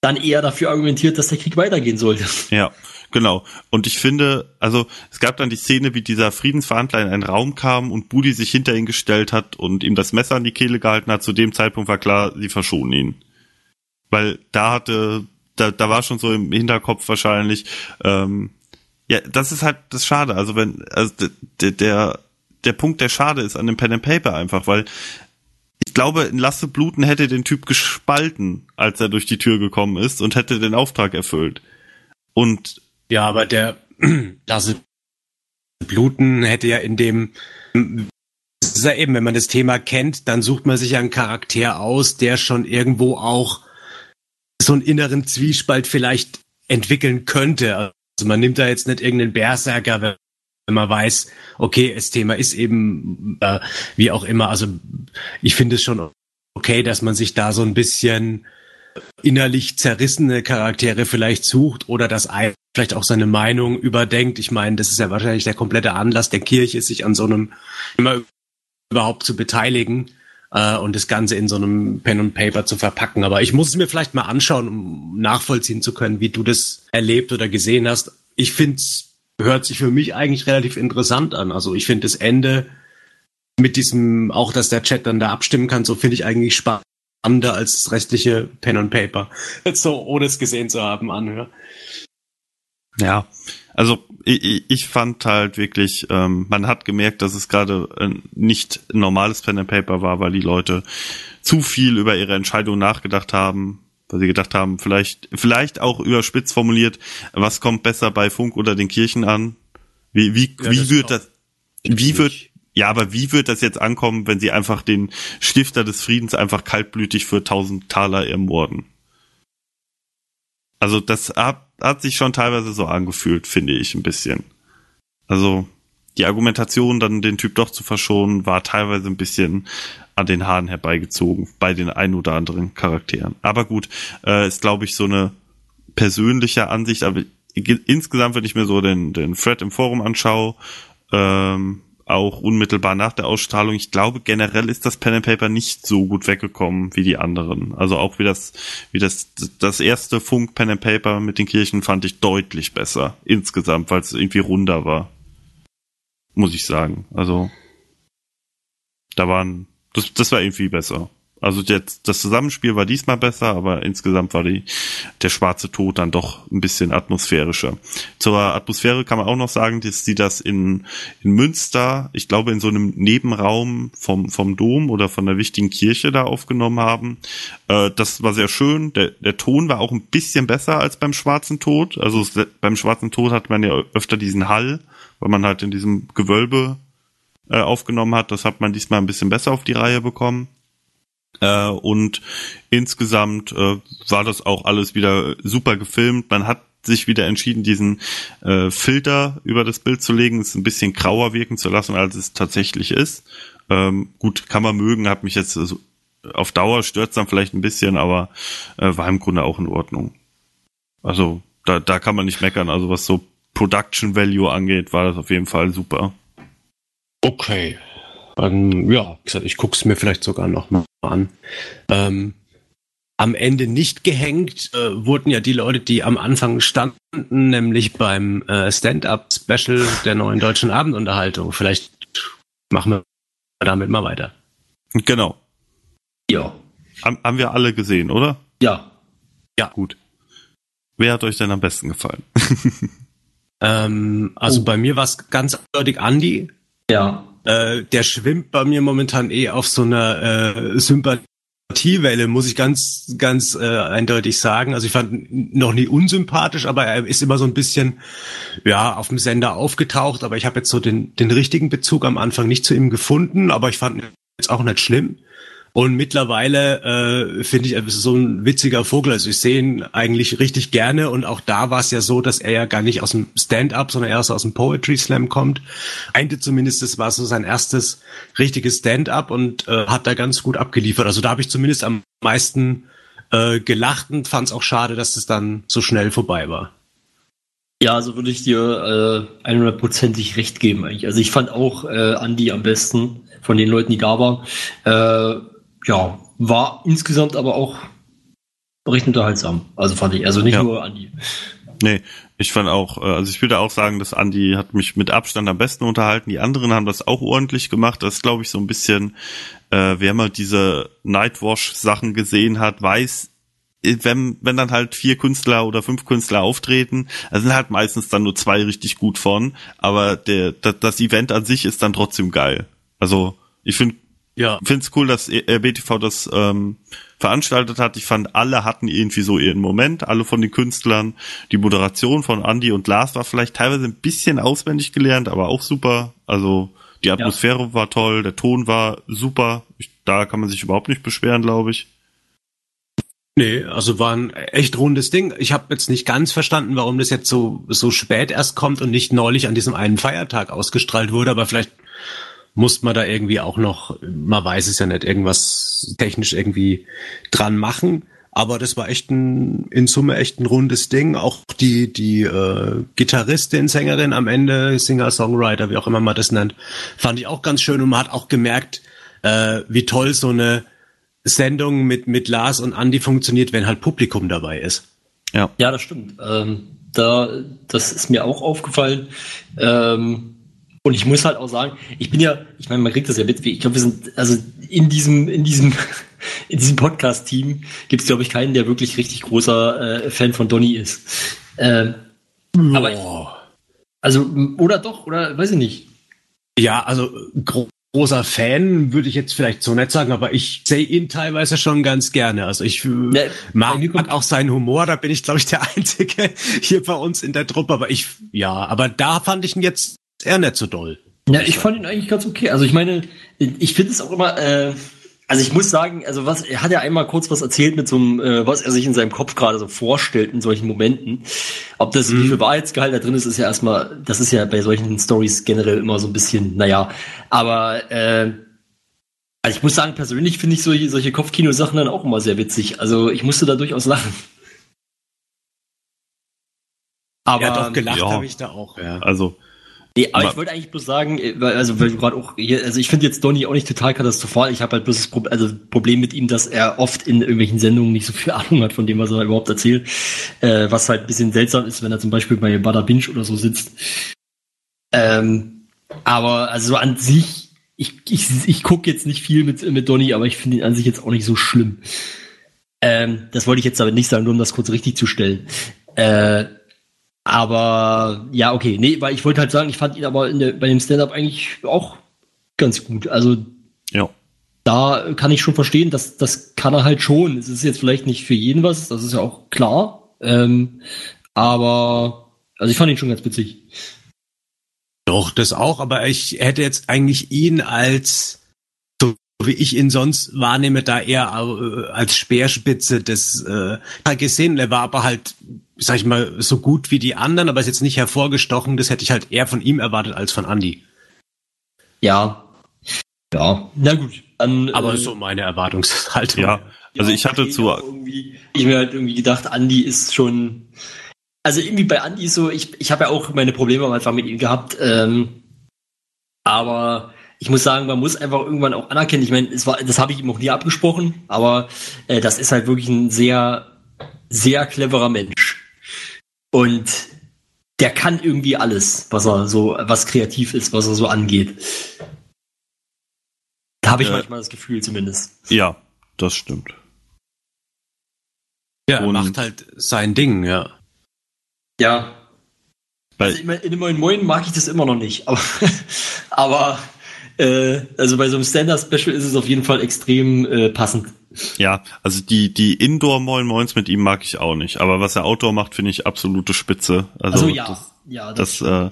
dann eher dafür argumentiert, dass der Krieg weitergehen sollte. Ja, genau. Und ich finde, also es gab dann die Szene, wie dieser Friedensverhandler in einen Raum kam und Budi sich hinter ihn gestellt hat und ihm das Messer an die Kehle gehalten hat. Zu dem Zeitpunkt war klar, sie verschonen ihn weil da hatte, da, da war schon so im Hinterkopf wahrscheinlich, ähm, ja, das ist halt das Schade. Also wenn, also der, der, der Punkt, der schade ist an dem Pen and Paper einfach, weil ich glaube, in Lasse Bluten hätte den Typ gespalten, als er durch die Tür gekommen ist und hätte den Auftrag erfüllt. Und ja, aber der Lasse Bluten hätte ja in dem ist ja eben, wenn man das Thema kennt, dann sucht man sich ja einen Charakter aus, der schon irgendwo auch so einen inneren Zwiespalt vielleicht entwickeln könnte. Also man nimmt da jetzt nicht irgendeinen Berserker, wenn man weiß, okay, das Thema ist eben äh, wie auch immer. Also ich finde es schon okay, dass man sich da so ein bisschen innerlich zerrissene Charaktere vielleicht sucht oder dass ein vielleicht auch seine Meinung überdenkt. Ich meine, das ist ja wahrscheinlich der komplette Anlass der Kirche, sich an so einem immer überhaupt zu beteiligen äh, und das Ganze in so einem Pen und Paper zu verpacken. Aber ich muss es mir vielleicht mal anschauen, um nachvollziehen zu können, wie du das erlebt oder gesehen hast. Ich finde es hört sich für mich eigentlich relativ interessant an. Also ich finde das Ende mit diesem, auch dass der Chat dann da abstimmen kann, so finde ich eigentlich spannender als das restliche Pen und Paper. Jetzt so, ohne es gesehen zu haben, anhöre. Ja, also ich, ich fand halt wirklich, ähm, man hat gemerkt, dass es gerade äh, nicht ein normales Pen and Paper war, weil die Leute zu viel über ihre Entscheidung nachgedacht haben, weil sie gedacht haben, vielleicht, vielleicht auch überspitzt formuliert, was kommt besser bei Funk oder den Kirchen an? Wie, wie, ja, wie wird das, wie wird, ja, aber wie wird das jetzt ankommen, wenn sie einfach den Stifter des Friedens einfach kaltblütig für tausend Taler ermorden? Also das hat, hat sich schon teilweise so angefühlt, finde ich ein bisschen. Also die Argumentation, dann den Typ doch zu verschonen, war teilweise ein bisschen an den Haaren herbeigezogen bei den ein oder anderen Charakteren. Aber gut, äh, ist glaube ich so eine persönliche Ansicht. Aber insgesamt, wenn ich mir so den, den Thread im Forum anschaue, ähm, auch unmittelbar nach der Ausstrahlung. Ich glaube, generell ist das Pen and Paper nicht so gut weggekommen wie die anderen. Also auch wie das, wie das, das erste Funk Pen and Paper mit den Kirchen fand ich deutlich besser insgesamt, weil es irgendwie runder war. Muss ich sagen. Also, da waren, das, das war irgendwie besser. Also jetzt, das Zusammenspiel war diesmal besser, aber insgesamt war die, der schwarze Tod dann doch ein bisschen atmosphärischer. Zur Atmosphäre kann man auch noch sagen, dass sie das in, in Münster, ich glaube in so einem Nebenraum vom, vom Dom oder von der wichtigen Kirche da aufgenommen haben. Äh, das war sehr schön. Der, der Ton war auch ein bisschen besser als beim schwarzen Tod. Also es, beim schwarzen Tod hat man ja öfter diesen Hall, weil man halt in diesem Gewölbe äh, aufgenommen hat. Das hat man diesmal ein bisschen besser auf die Reihe bekommen. Äh, und insgesamt äh, war das auch alles wieder super gefilmt. Man hat sich wieder entschieden, diesen äh, Filter über das Bild zu legen, es ein bisschen grauer wirken zu lassen, als es tatsächlich ist. Ähm, gut, kann man mögen, hat mich jetzt also auf Dauer stört dann vielleicht ein bisschen, aber äh, war im Grunde auch in Ordnung. Also da, da kann man nicht meckern. Also was so Production Value angeht, war das auf jeden Fall super. Okay. Dann, ja, wie gesagt, ich guck's mir vielleicht sogar noch mal an. Ähm, am Ende nicht gehängt äh, wurden ja die Leute, die am Anfang standen, nämlich beim äh, Stand-up-Special der neuen deutschen Abendunterhaltung. Vielleicht machen wir damit mal weiter. Genau. Ja. Haben, haben wir alle gesehen, oder? Ja. Ja. Gut. Wer hat euch denn am besten gefallen? ähm, also Oh. bei mir war es ganz eindeutig Andy. Ja. Äh, der schwimmt bei mir momentan eh auf so einer äh, Sympathiewelle, muss ich ganz, ganz äh, eindeutig sagen. Also ich fand ihn noch nie unsympathisch, aber er ist immer so ein bisschen ja auf dem Sender aufgetaucht. Aber ich habe jetzt so den, den richtigen Bezug am Anfang nicht zu ihm gefunden, aber ich fand ihn jetzt auch nicht schlimm. Und mittlerweile äh, finde ich, er ist so ein witziger Vogel. Also ich sehe ihn eigentlich richtig gerne. Und auch da war es ja so, dass er ja gar nicht aus dem Stand-up, sondern erst aus dem Poetry Slam kommt. Einte zumindest, das war so sein erstes richtiges Stand-up und äh, hat da ganz gut abgeliefert. Also da habe ich zumindest am meisten äh, gelacht und fand es auch schade, dass es dann so schnell vorbei war. Ja, also würde ich dir äh, 100%ig recht geben eigentlich. Also ich fand auch äh, Andy am besten von den Leuten, die da waren. Äh, ja, war insgesamt aber auch recht unterhaltsam. Also fand ich. Also nicht Ja. nur Andy. Nee, ich fand auch, äh, also ich würde auch sagen, dass Andy hat mich mit Abstand am besten unterhalten. Die anderen haben das auch ordentlich gemacht. Das ist, glaube ich, so ein bisschen, äh, wer mal diese Nightwash-Sachen gesehen hat, weiß, äh, wenn, wenn dann halt vier Künstler oder fünf Künstler auftreten, also sind halt meistens dann nur zwei richtig gut von, aber der, das, das Event an sich ist dann trotzdem geil. Also ich finde Ja. finde es cool, dass RBTV das ähm, veranstaltet hat. Ich fand, alle hatten irgendwie so ihren Moment, alle von den Künstlern. Die Moderation von Andy und Lars war vielleicht teilweise ein bisschen auswendig gelernt, aber auch super. Also die Atmosphäre war toll, der Ton war super. Ich, da kann man sich überhaupt nicht beschweren, glaube ich. Nee, also war ein echt rundes Ding. Ich habe jetzt nicht ganz verstanden, warum das jetzt so, so spät erst kommt und nicht neulich an diesem einen Feiertag ausgestrahlt wurde, aber vielleicht muss man da irgendwie auch noch, man weiß es ja nicht, irgendwas technisch irgendwie dran machen. Aber das war echt ein, in Summe echt ein rundes Ding. Auch die, die äh, Gitarristin, Sängerin am Ende, Singer, Songwriter, wie auch immer man das nennt, fand ich auch ganz schön. Und man hat auch gemerkt, äh, wie toll so eine Sendung mit, mit Lars und Andy funktioniert, wenn halt Publikum dabei ist. Ja. Ja, das stimmt. Ähm, da, das ist mir auch aufgefallen. Ähm, und ich muss halt auch sagen, ich bin ja, ich meine, man kriegt das ja mit. Ich glaube, wir sind, also in diesem, in diesem, in diesem Podcast-Team gibt es, glaube ich, keinen, der wirklich richtig großer äh, Fan von Donny ist. Ähm, aber, also, oder doch, oder weiß ich nicht. Ja, also gro großer Fan würde ich jetzt vielleicht so nicht sagen, aber ich sehe ihn teilweise schon ganz gerne. Also ich bei mag, mag auch seinen Humor, da bin ich, glaube ich, der Einzige hier bei uns in der Truppe. Aber ich, ja, aber da fand ich ihn jetzt eher nicht so doll. Ja, ich fand ihn eigentlich ganz okay. Also ich meine, ich finde es auch immer, äh, also ich muss sagen, also was, er hat ja einmal kurz was erzählt mit so einem, äh, was er sich in seinem Kopf gerade so vorstellt in solchen Momenten. Ob das, wie viel Wahrheitsgehalt da drin ist, ist ja erstmal, das ist ja bei solchen Stories generell immer so ein bisschen, naja, aber äh, also ich muss sagen, persönlich finde ich solche, solche Kopfkino-Sachen dann auch immer sehr witzig. Also ich musste da durchaus lachen. Aber, ja, doch, gelacht ja. habe ich da auch, ja. Also Nee, aber ich wollte eigentlich bloß sagen, äh, weil- also weil du gerade auch hier, also ich finde jetzt Donny auch nicht total katastrophal. Ich habe halt bloß das Pro also Problem mit ihm, dass er oft in irgendwelchen Sendungen nicht so viel Ahnung hat von dem, was er überhaupt erzählt. Äh, was halt ein bisschen seltsam ist, wenn er zum Beispiel bei Bada Binge oder so sitzt. Ähm, aber also an sich, ich, ich, ich gucke jetzt nicht viel mit, mit Donny, aber ich finde ihn an sich jetzt auch nicht so schlimm. Ähm, das wollte ich jetzt aber nicht sagen, nur um das kurz richtig zu stellen. Äh, aber ja, okay, nee, weil ich wollte halt sagen, ich fand ihn aber in der, bei dem Stand-up eigentlich auch ganz gut. Also Ja. da kann ich schon verstehen, dass das kann er halt schon. Es ist jetzt vielleicht nicht für jeden was, das ist ja auch klar. Ähm, aber also ich fand ihn schon ganz witzig. Doch, das auch, aber ich hätte jetzt eigentlich ihn als, so wie ich ihn sonst wahrnehme, da eher äh, als Speerspitze des äh, gesehen. Er war aber halt, sag ich mal, so gut wie die anderen, aber ist jetzt nicht hervorgestochen. Das hätte ich halt eher von ihm erwartet als von Andy. Ja. Ja, na gut. Dann, Aber äh, so meine Erwartungshaltung. Ja, also ich hatte zu, ich mir halt irgendwie gedacht, Andi ist schon, also irgendwie bei Andi ist so, ich, ich habe ja auch meine Probleme am Anfang mit ihm gehabt, ähm, aber ich muss sagen, man muss einfach irgendwann auch anerkennen, ich meine, es war, das habe ich ihm auch nie abgesprochen, aber äh, das ist halt wirklich ein sehr, sehr cleverer Mensch. Und der kann irgendwie alles, was er so, was kreativ ist, was er so angeht. Da habe ich Äh, manchmal das Gefühl zumindest. ja, das stimmt. Ja, er Und- macht halt sein Ding, ja. Ja. Bei, Also ich mein, in dem Moin Moin mag ich das immer noch nicht, aber, aber äh, also bei so einem Standard-Special ist es auf jeden Fall extrem äh, passend. ja, also die, die Indoor-Moin-Moins mit ihm mag ich auch nicht. Aber was er Outdoor macht, finde ich absolute Spitze. Also, Also, ja, das, ja, das äh,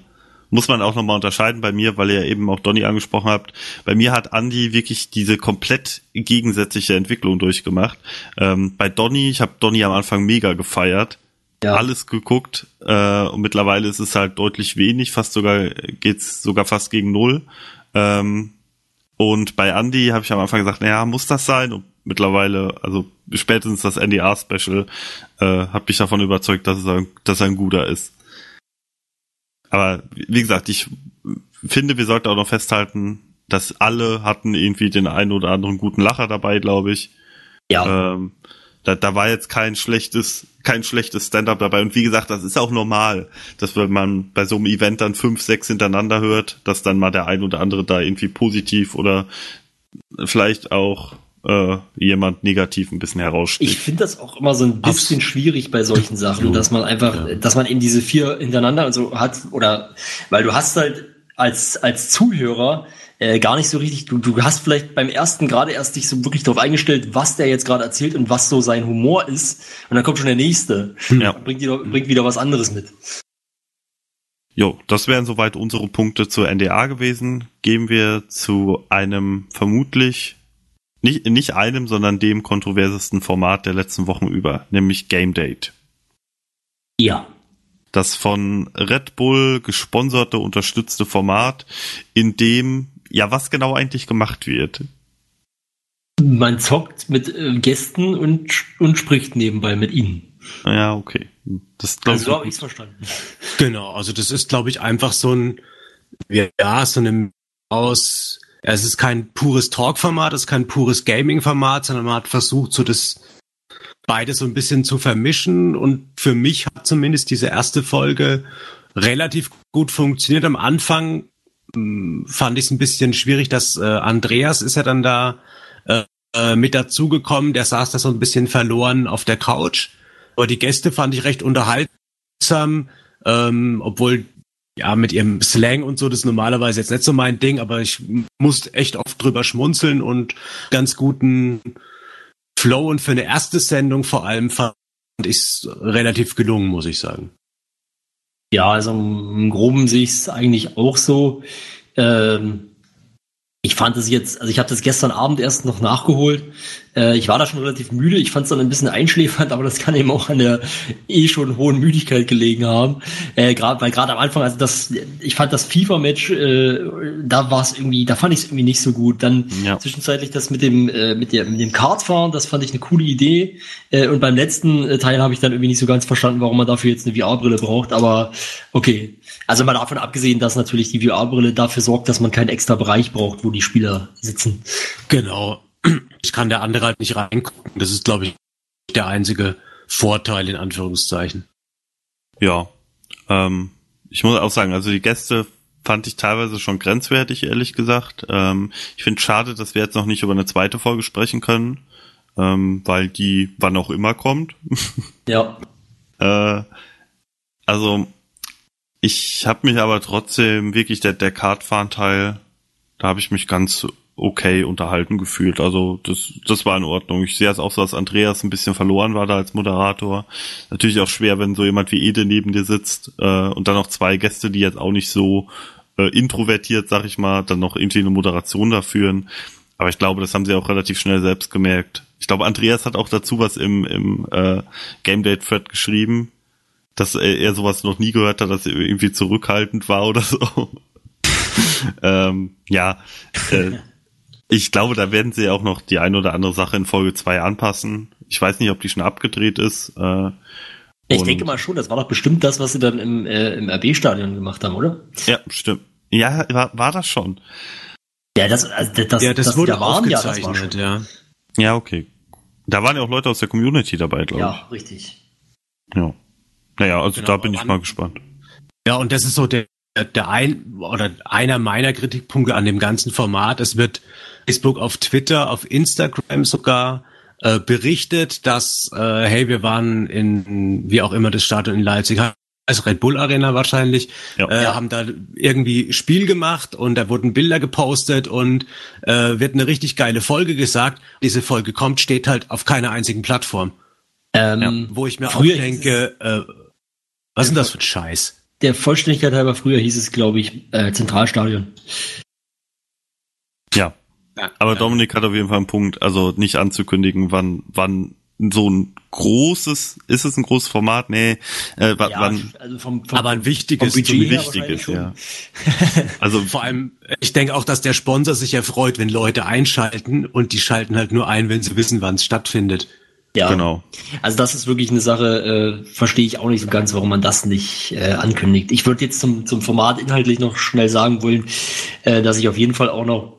muss man auch nochmal unterscheiden bei mir, weil ihr eben auch Donny angesprochen habt. Bei mir hat Andy wirklich diese komplett gegensätzliche Entwicklung durchgemacht. Ähm, bei Donny, ich habe Donny am Anfang mega gefeiert. ja. alles geguckt äh, und mittlerweile ist es halt deutlich wenig, fast sogar geht's sogar fast gegen null. Ähm, und bei Andy habe ich am Anfang gesagt, naja, muss das sein? Und mittlerweile, also spätestens das NDR-Special, äh, hat mich davon überzeugt, dass, es ein, dass er ein guter ist. Aber wie gesagt, ich finde, wir sollten auch noch festhalten, dass alle hatten irgendwie den einen oder anderen guten Lacher dabei, glaube ich. ja. Ähm, da, da war jetzt kein schlechtes, kein schlechtes Stand-up dabei. Und wie gesagt, das ist auch normal, dass wenn man bei so einem Event dann fünf, sechs hintereinander hört, dass dann mal der ein oder andere da irgendwie positiv oder vielleicht auch äh, jemand negativ ein bisschen heraussticht. Ich finde das auch immer so ein bisschen schwierig bei solchen Sachen, dass man einfach, dass man eben diese vier hintereinander und so hat, oder weil du hast halt als, als Zuhörer äh, gar nicht so richtig, du, du hast vielleicht beim ersten gerade erst dich so wirklich darauf eingestellt, was der jetzt gerade erzählt und was so sein Humor ist. Und dann kommt schon der nächste. Ja. Bringt, wieder, bringt wieder was anderes mit. Jo, das wären soweit unsere Punkte zur NDA gewesen. Gehen wir zu einem vermutlich nicht, nicht einem, sondern dem kontroversesten Format der letzten Wochen über, nämlich Game Date. Ja. Das von Red Bull gesponserte, unterstützte Format, in dem ja was genau eigentlich gemacht wird. Man zockt mit äh, Gästen und, und spricht nebenbei mit ihnen. Ja, okay. Das glaub Also so habe ich ich verstanden. Genau, also das ist, glaube ich, einfach so ein, ja, so eine aus, ja, es ist kein pures Talk-Format, es ist kein pures Gaming-Format, sondern man hat versucht, so das beides so ein bisschen zu vermischen und für mich hat zumindest diese erste Folge relativ gut funktioniert. Am Anfang fand ich es ein bisschen schwierig, dass äh, Andreas ist ja dann da äh, mit dazugekommen, der saß da so ein bisschen verloren auf der Couch. Aber die Gäste fand ich recht unterhaltsam, ähm, obwohl ja mit ihrem Slang und so das ist normalerweise jetzt nicht so mein Ding, aber ich musste echt oft drüber schmunzeln und ganz guten Flow und für eine erste Sendung vor allem fand ich es relativ gelungen, muss ich sagen. Ja, also im Groben sehe ich es eigentlich auch so. Ähm, ich fand es jetzt, also ich habe das gestern Abend erst noch nachgeholt. Äh, ich war da schon relativ müde. Ich fand es dann ein bisschen einschläfernd, aber das kann eben auch an der eh schon hohen Müdigkeit gelegen haben. Äh, gerade weil gerade am Anfang, also das, ich fand das FIFA-Match, äh, da war es irgendwie, da fand ich es irgendwie nicht so gut. Dann Ja. zwischenzeitlich das mit dem äh, mit der mit dem Kartfahren, das fand ich eine coole Idee. Äh, und beim letzten äh, Teil habe ich dann irgendwie nicht so ganz verstanden, warum man dafür jetzt eine VR-Brille braucht. Aber okay. Also mal davon abgesehen, dass natürlich die VR-Brille dafür sorgt, dass man keinen extra Bereich braucht, wo die Spieler sitzen. Genau. Ich kann der andere halt nicht reingucken. Das ist, glaube ich, der einzige Vorteil in Anführungszeichen. Ja. Ähm, ich muss auch sagen, also die Gäste fand ich teilweise schon grenzwertig, ehrlich gesagt. Ähm, ich finde schade, dass wir jetzt noch nicht über eine zweite Folge sprechen können, ähm, weil die wann auch immer kommt. Ja. Äh, also ich habe mich aber trotzdem wirklich der der Kartfahren-Teil, da habe ich mich ganz okay unterhalten gefühlt. Also das das war in Ordnung. Ich sehe es auch so, dass Andreas ein bisschen verloren war da als Moderator. Natürlich auch schwer, wenn so jemand wie Ede neben dir sitzt äh, und dann noch zwei Gäste, die jetzt auch nicht so äh, introvertiert, sag ich mal, dann noch irgendwie eine Moderation da führen. Aber ich glaube, das haben sie auch relativ schnell selbst gemerkt. Ich glaube, Andreas hat auch dazu was im, im äh, Game Date Thread geschrieben, dass er, sowas noch nie gehört hat, dass er irgendwie zurückhaltend war oder so. ähm, ja, äh, ich glaube, da werden sie auch noch die ein oder andere Sache in Folge 2 anpassen. Ich weiß nicht, ob die schon abgedreht ist. Äh, Ich denke mal schon, das war doch bestimmt das, was sie dann im, äh, im RB-Stadion gemacht haben, oder? Ja, stimmt. Ja, war, war das schon. Ja, das, also, das, ja, das die wurde da waren, ja, das war aufgezeichnet, schon. ja. Ja, okay. Da waren ja auch Leute aus der Community dabei, glaube Ja, richtig. ich. Ja. Naja, also Genau, da bin ich mal gespannt. Ja, und das ist so der, der ein oder einer meiner Kritikpunkte an dem ganzen Format. Es wird Facebook auf Twitter, auf Instagram sogar äh, berichtet, dass äh, hey, wir waren in wie auch immer das Stadion in Leipzig, also Red Bull Arena wahrscheinlich, Ja. äh, haben da irgendwie Spiel gemacht und da wurden Bilder gepostet und äh, wird eine richtig geile Folge gesagt. Diese Folge kommt, steht halt auf keiner einzigen Plattform, Ähm, wo ich mir Früher auch denke, äh, was ist denn das für ein Scheiß? Der Vollständigkeit halber, früher hieß es, glaube ich, äh, Zentralstadion. Ja. Aber Dominik hat auf jeden Fall einen Punkt, also nicht anzukündigen, wann, wann so ein großes, ist es ein großes Format? Nee, äh, wann, wann also vom, vom, Aber ein wichtiges vom Budget wichtiges, ja. Also Vor allem, ich denke auch, dass der Sponsor sich erfreut, wenn Leute einschalten und die schalten halt nur ein, wenn sie wissen, wann es stattfindet. Ja, genau. Also das ist wirklich eine Sache, äh, verstehe ich auch nicht so ganz, warum man das nicht äh, ankündigt. Ich würde jetzt zum, zum Format inhaltlich noch schnell sagen wollen, äh, dass ich auf jeden Fall auch noch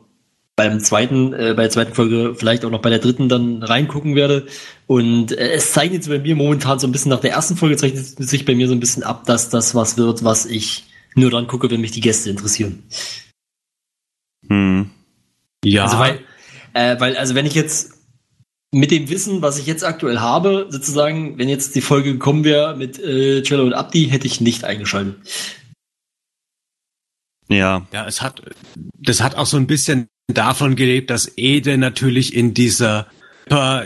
beim zweiten, äh, bei der zweiten Folge, vielleicht auch noch bei der dritten dann reingucken werde. Und äh, es zeichnet sich bei mir momentan so ein bisschen nach der ersten Folge, zeichnet sich bei mir so ein bisschen ab, dass das was wird, was ich nur dann gucke, wenn mich die Gäste interessieren. Hm. Ja, Also weil, äh, weil, also wenn ich jetzt mit dem Wissen, was ich jetzt aktuell habe, sozusagen, wenn jetzt die Folge gekommen wäre mit äh, Cello und Abdi, hätte ich nicht eingeschaltet. Ja, ja, es hat, das hat auch so ein bisschen davon gelebt, dass Ede natürlich in dieser,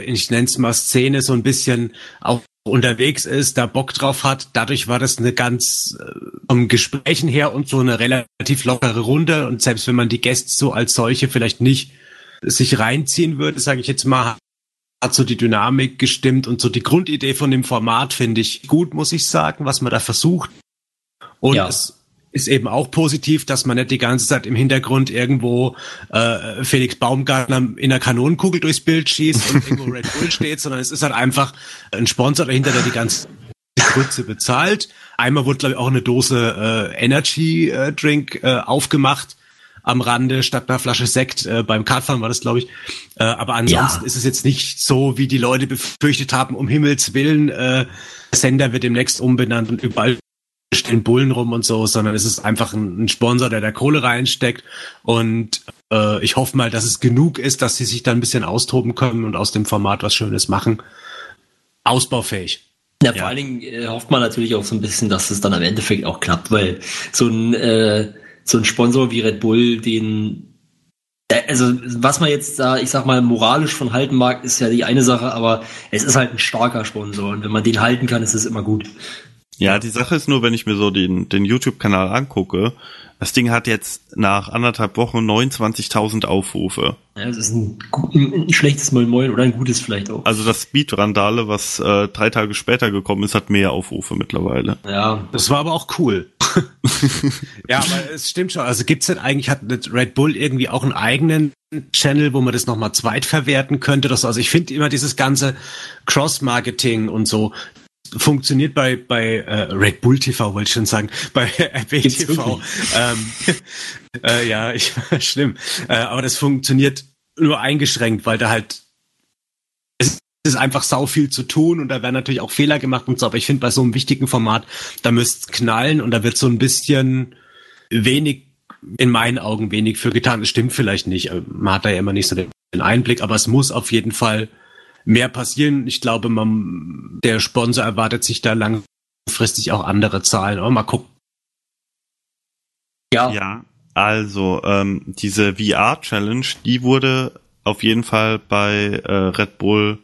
ich nenne es mal Szene, so ein bisschen auch unterwegs ist, da Bock drauf hat. Dadurch war das eine ganz äh, vom Gesprächen her und so eine relativ lockere Runde. Und selbst wenn man die Gäste so als solche vielleicht nicht sich reinziehen würde, sage ich jetzt mal, hat so die Dynamik gestimmt und so die Grundidee von dem Format finde ich gut, muss ich sagen, was man da versucht. Und Ja. es ist eben auch positiv, dass man nicht die ganze Zeit im Hintergrund irgendwo äh, Felix Baumgartner in einer Kanonenkugel durchs Bild schießt und irgendwo Red Bull steht, sondern es ist halt einfach ein Sponsor dahinter, der die ganze Grütze bezahlt. Einmal wurde, glaube ich, auch eine Dose äh, Energy äh, Drink äh, aufgemacht am Rande statt einer Flasche Sekt. Äh, beim Kartfahren war das, glaube ich. Äh, aber ansonsten Ja. ist es jetzt nicht so, wie die Leute befürchtet haben, um Himmels Willen, äh, der Sender wird demnächst umbenannt und überall stehen Bullen rum und so, sondern es ist einfach ein, ein Sponsor, der da Kohle reinsteckt. Und äh, ich hoffe mal, dass es genug ist, dass sie sich da ein bisschen austoben können und aus dem Format was Schönes machen. Ausbaufähig. Ja, vor allen Dingen äh, hofft man natürlich auch so ein bisschen, dass es dann am Endeffekt auch klappt, weil so ein, äh, so ein Sponsor wie Red Bull, den, äh, also was man jetzt da, ich sag mal, moralisch von halten mag, ist ja die eine Sache, aber es ist halt ein starker Sponsor und wenn man den halten kann, ist es immer gut. Ja, die Sache ist nur, wenn ich mir so den, den YouTube-Kanal angucke, das Ding hat jetzt nach anderthalb Wochen 29.000 Aufrufe. Ja, das ist ein, ein schlechtes Moin Moin oder ein gutes vielleicht auch. Also das Speed-Randale, was äh, drei Tage später gekommen ist, hat mehr Aufrufe mittlerweile. Ja, Das war aber auch cool. ja, aber es stimmt schon. Also gibt's denn eigentlich, hat Red Bull irgendwie auch einen eigenen Channel, wo man das nochmal zweitverwerten könnte? Das, also ich finde immer dieses ganze Cross-Marketing und so funktioniert bei, bei äh, Red Bull TV, wollte ich schon sagen, bei RB TV. Ähm, äh, ja, ich, schlimm. Äh, aber das funktioniert nur eingeschränkt, weil da halt es ist einfach sau viel zu tun und da werden natürlich auch Fehler gemacht und so, aber ich finde bei so einem wichtigen Format, da müsste knallen und da wird so ein bisschen wenig in meinen Augen wenig für getan. Es stimmt vielleicht nicht. Man hat da ja immer nicht so den Einblick, aber es muss auf jeden Fall mehr passieren. Ich glaube, man, der Sponsor erwartet sich da langfristig auch andere Zahlen. Aber mal gucken. Ja. Ja, also ähm, diese VR-Challenge, die wurde auf jeden Fall bei äh, Red Bull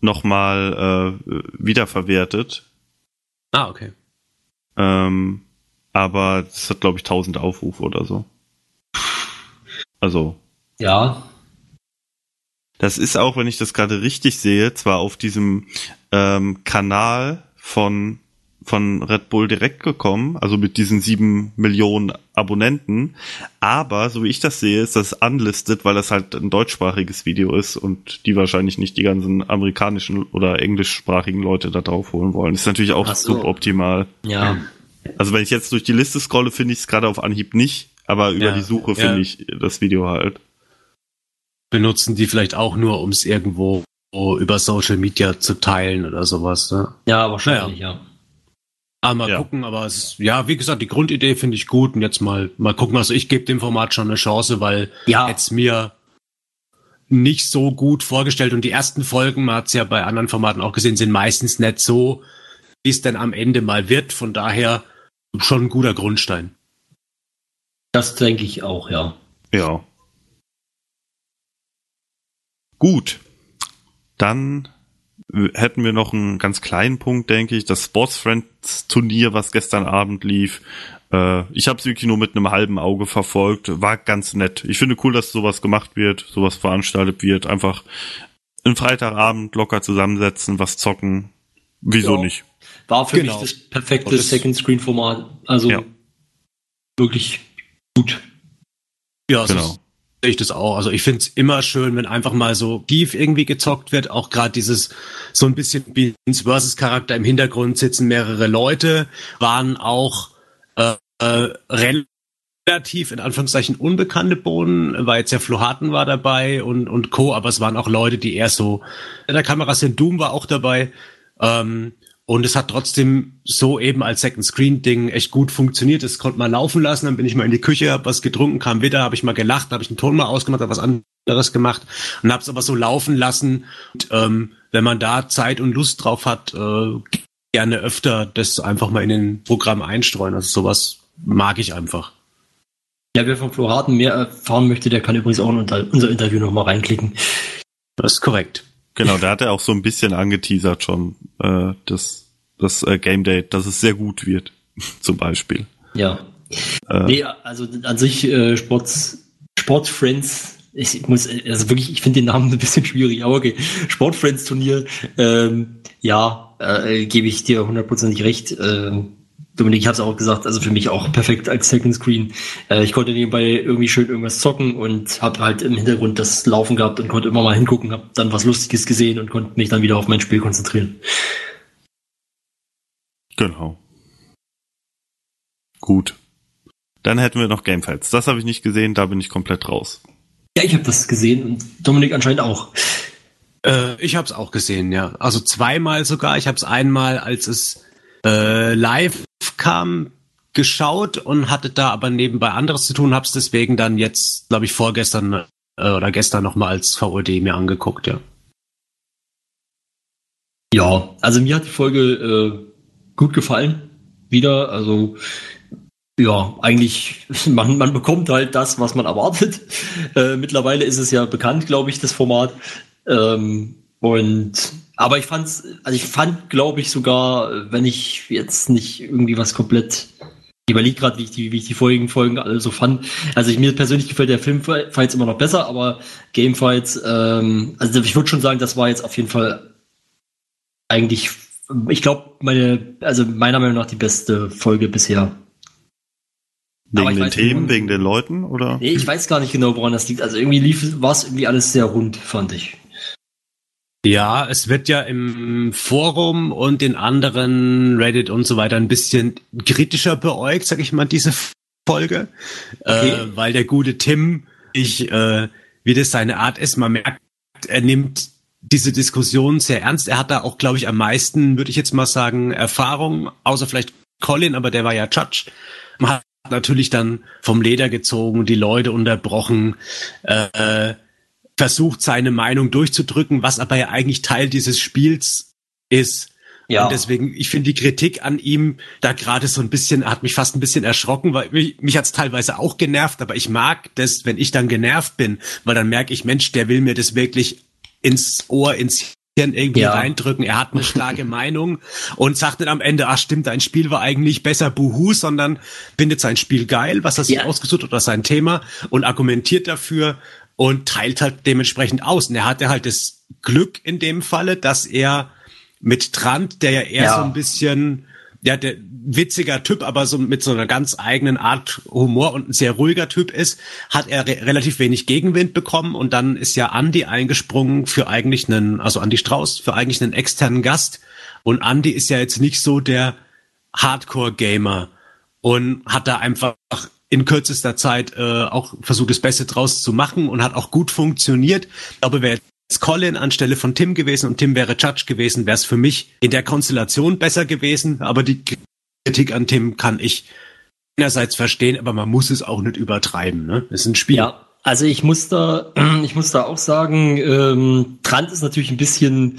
nochmal äh, wiederverwertet. Ah, okay. Ähm, aber das hat, glaube ich, 1000 Aufrufe oder so. Also. Ja. Das ist auch, wenn ich das gerade richtig sehe, zwar auf diesem ähm, Kanal von von Red Bull direkt gekommen, also mit diesen sieben Millionen Abonnenten. Aber so wie ich das sehe, ist das unlisted, weil das halt ein deutschsprachiges Video ist und die wahrscheinlich nicht die ganzen amerikanischen oder englischsprachigen Leute da drauf holen wollen. ist natürlich auch so. suboptimal. Ja. Also wenn ich jetzt durch die Liste scrolle, finde ich es gerade auf Anhieb nicht, aber über ja, die Suche finde ja. ich das Video halt benutzen die vielleicht auch nur, um es irgendwo über Social Media zu teilen oder sowas. Ne? Ja, wahrscheinlich, naja. ja. Aber mal ja. gucken, aber es ist, ja, wie gesagt, die Grundidee finde ich gut und jetzt mal, mal gucken. Also ich gebe dem Format schon eine Chance, weil ja. jetzt mir nicht so gut vorgestellt und die ersten Folgen, man hat es ja bei anderen Formaten auch gesehen, sind meistens nicht so, wie es denn am Ende mal wird. Von daher schon ein guter Grundstein. Das denke ich auch, ja. Ja. Gut. Dann hätten wir noch einen ganz kleinen Punkt, denke ich. Das Sports Friends Turnier, was gestern Abend lief. Äh, ich habe es wirklich nur mit einem halben Auge verfolgt. War ganz nett. Ich finde cool, dass sowas gemacht wird, sowas veranstaltet wird. Einfach einen Freitagabend locker zusammensetzen, was zocken. Wieso ja. nicht? War für genau. mich das perfekte das Second Screen Format. Also ja. wirklich gut. Ja, genau ich das auch. Also ich finde es immer schön, wenn einfach mal so tief irgendwie gezockt wird. Auch gerade dieses so ein bisschen Beans versus Charakter im Hintergrund sitzen mehrere Leute, waren auch äh, äh, relativ in Anführungszeichen unbekannte Bohnen, weil jetzt ja Flohaten war dabei und und Co. Aber es waren auch Leute, die eher so in der Kamera sind. Doom war auch dabei. Ähm, und es hat trotzdem so eben als Second Screen Ding echt gut funktioniert. Es konnte mal laufen lassen, dann bin ich mal in die Küche, hab was getrunken, kam wieder, habe ich mal gelacht, habe ich den Ton mal ausgemacht, habe was anderes gemacht und habe es aber so laufen lassen. Und, ähm, wenn man da Zeit und Lust drauf hat, äh, gerne öfter das einfach mal in den Programm einstreuen. Also sowas mag ich einfach. Ja, wer von Floraten mehr erfahren möchte, der kann übrigens auch in unser Interview nochmal reinklicken. Das ist korrekt. Genau, da hat er auch so ein bisschen angeteasert schon, äh, das, das äh, Game Date, dass es sehr gut wird, zum Beispiel. Ja. Äh, nee, also an sich äh, Sports, Sportfriends, ich muss, also wirklich, ich finde den Namen ein bisschen schwierig, aber okay, Sportfriends Turnier, ähm, ja, äh, gebe ich dir hundertprozentig recht. Ähm, Dominik, ich habe es auch gesagt, also für mich auch perfekt als Second Screen. Äh, ich konnte nebenbei irgendwie schön irgendwas zocken und habe halt im Hintergrund das Laufen gehabt und konnte immer mal hingucken, habe dann was Lustiges gesehen und konnte mich dann wieder auf mein Spiel konzentrieren. Genau. Gut. Dann hätten wir noch Gamefights. Das habe ich nicht gesehen, da bin ich komplett raus. Ja, ich habe das gesehen und Dominik anscheinend auch. Äh, ich habe es auch gesehen, ja. Also zweimal sogar. Ich habe es einmal, als es äh, live kam, geschaut und hatte da aber nebenbei anderes zu tun, hab's deswegen dann jetzt, glaube ich, vorgestern äh, oder gestern nochmal als VOD mir angeguckt, ja. Ja, also mir hat die Folge äh, gut gefallen. Wieder, also ja, eigentlich, man, man bekommt halt das, was man erwartet. Äh, mittlerweile ist es ja bekannt, glaube ich, das Format. Ähm, und aber ich fand's, also ich fand, glaube ich, sogar, wenn ich jetzt nicht irgendwie was komplett ich überlege gerade, wie ich die, wie ich die vorigen Folgen alle so fand. Also ich, mir persönlich gefällt der Filmfights immer noch besser, aber Gamefights, ähm, also ich würde schon sagen, das war jetzt auf jeden Fall eigentlich, ich glaube, meine, also meiner Meinung nach die beste Folge bisher. Wegen den Themen, nicht, wegen den Leuten, oder? Nee, ich weiß gar nicht genau, woran das liegt. Also irgendwie lief, war es irgendwie alles sehr rund, fand ich. Ja, es wird ja im Forum und in anderen Reddit und so weiter ein bisschen kritischer beäugt, sag ich mal, diese Folge, okay. äh, weil der gute Tim, ich, äh, wie das seine Art ist, man merkt, er nimmt diese Diskussion sehr ernst. Er hat da auch, glaube ich, am meisten, würde ich jetzt mal sagen, Erfahrung, außer vielleicht Colin, aber der war ja Judge. Man hat natürlich dann vom Leder gezogen, die Leute unterbrochen, äh, versucht seine Meinung durchzudrücken, was aber ja eigentlich Teil dieses Spiels ist. Ja. Und deswegen, ich finde die Kritik an ihm da gerade so ein bisschen, hat mich fast ein bisschen erschrocken, weil mich, mich hat es teilweise auch genervt, aber ich mag das, wenn ich dann genervt bin, weil dann merke ich, Mensch, der will mir das wirklich ins Ohr, ins Hirn irgendwie ja. reindrücken. Er hat eine starke Meinung und sagt dann am Ende, ach stimmt, dein Spiel war eigentlich besser Buhu, sondern findet sein Spiel geil, was er sich ja. ausgesucht hat oder sein Thema und argumentiert dafür und teilt halt dementsprechend aus. Und er hatte halt das Glück in dem Falle, dass er mit Trant, der ja eher ja. so ein bisschen, ja, der witziger Typ, aber so mit so einer ganz eigenen Art Humor und ein sehr ruhiger Typ ist, hat er re relativ wenig Gegenwind bekommen und dann ist ja Andy eingesprungen für eigentlich einen, also Andy Strauß, für eigentlich einen externen Gast. Und Andy ist ja jetzt nicht so der Hardcore-Gamer und hat da einfach in kürzester Zeit äh, auch versucht, das Beste draus zu machen und hat auch gut funktioniert. Ich glaube, wer jetzt Colin anstelle von Tim gewesen und Tim wäre Judge gewesen, wäre es für mich in der Konstellation besser gewesen. Aber die Kritik an Tim kann ich einerseits verstehen, aber man muss es auch nicht übertreiben. Ne? Es ist ein Spiel. Ja, also ich muss da, ich muss da auch sagen, ähm, Trant ist natürlich ein bisschen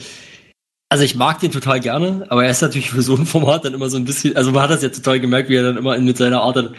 also ich mag den total gerne, aber er ist natürlich für so ein Format dann immer so ein bisschen, also man hat das ja total gemerkt, wie er dann immer mit seiner Art dann,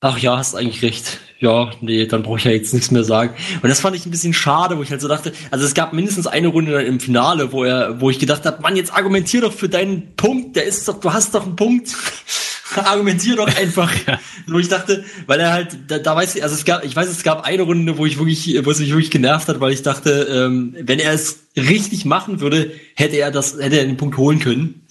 ach ja, hast eigentlich recht. Ja, nee, dann brauche ich ja jetzt nichts mehr sagen. Und das fand ich ein bisschen schade, wo ich halt so dachte, also es gab mindestens eine Runde dann im Finale, wo er, wo ich gedacht habe, Mann, jetzt argumentier doch für deinen Punkt, der ist doch, du hast doch einen Punkt. argumentier doch einfach. Wo ich dachte, weil er halt, da, da weiß ich, also es gab, ich weiß, es gab eine Runde, wo ich wirklich, wo es mich wirklich genervt hat, weil ich dachte, ähm, wenn er es richtig machen würde, hätte er das, hätte er den Punkt holen können.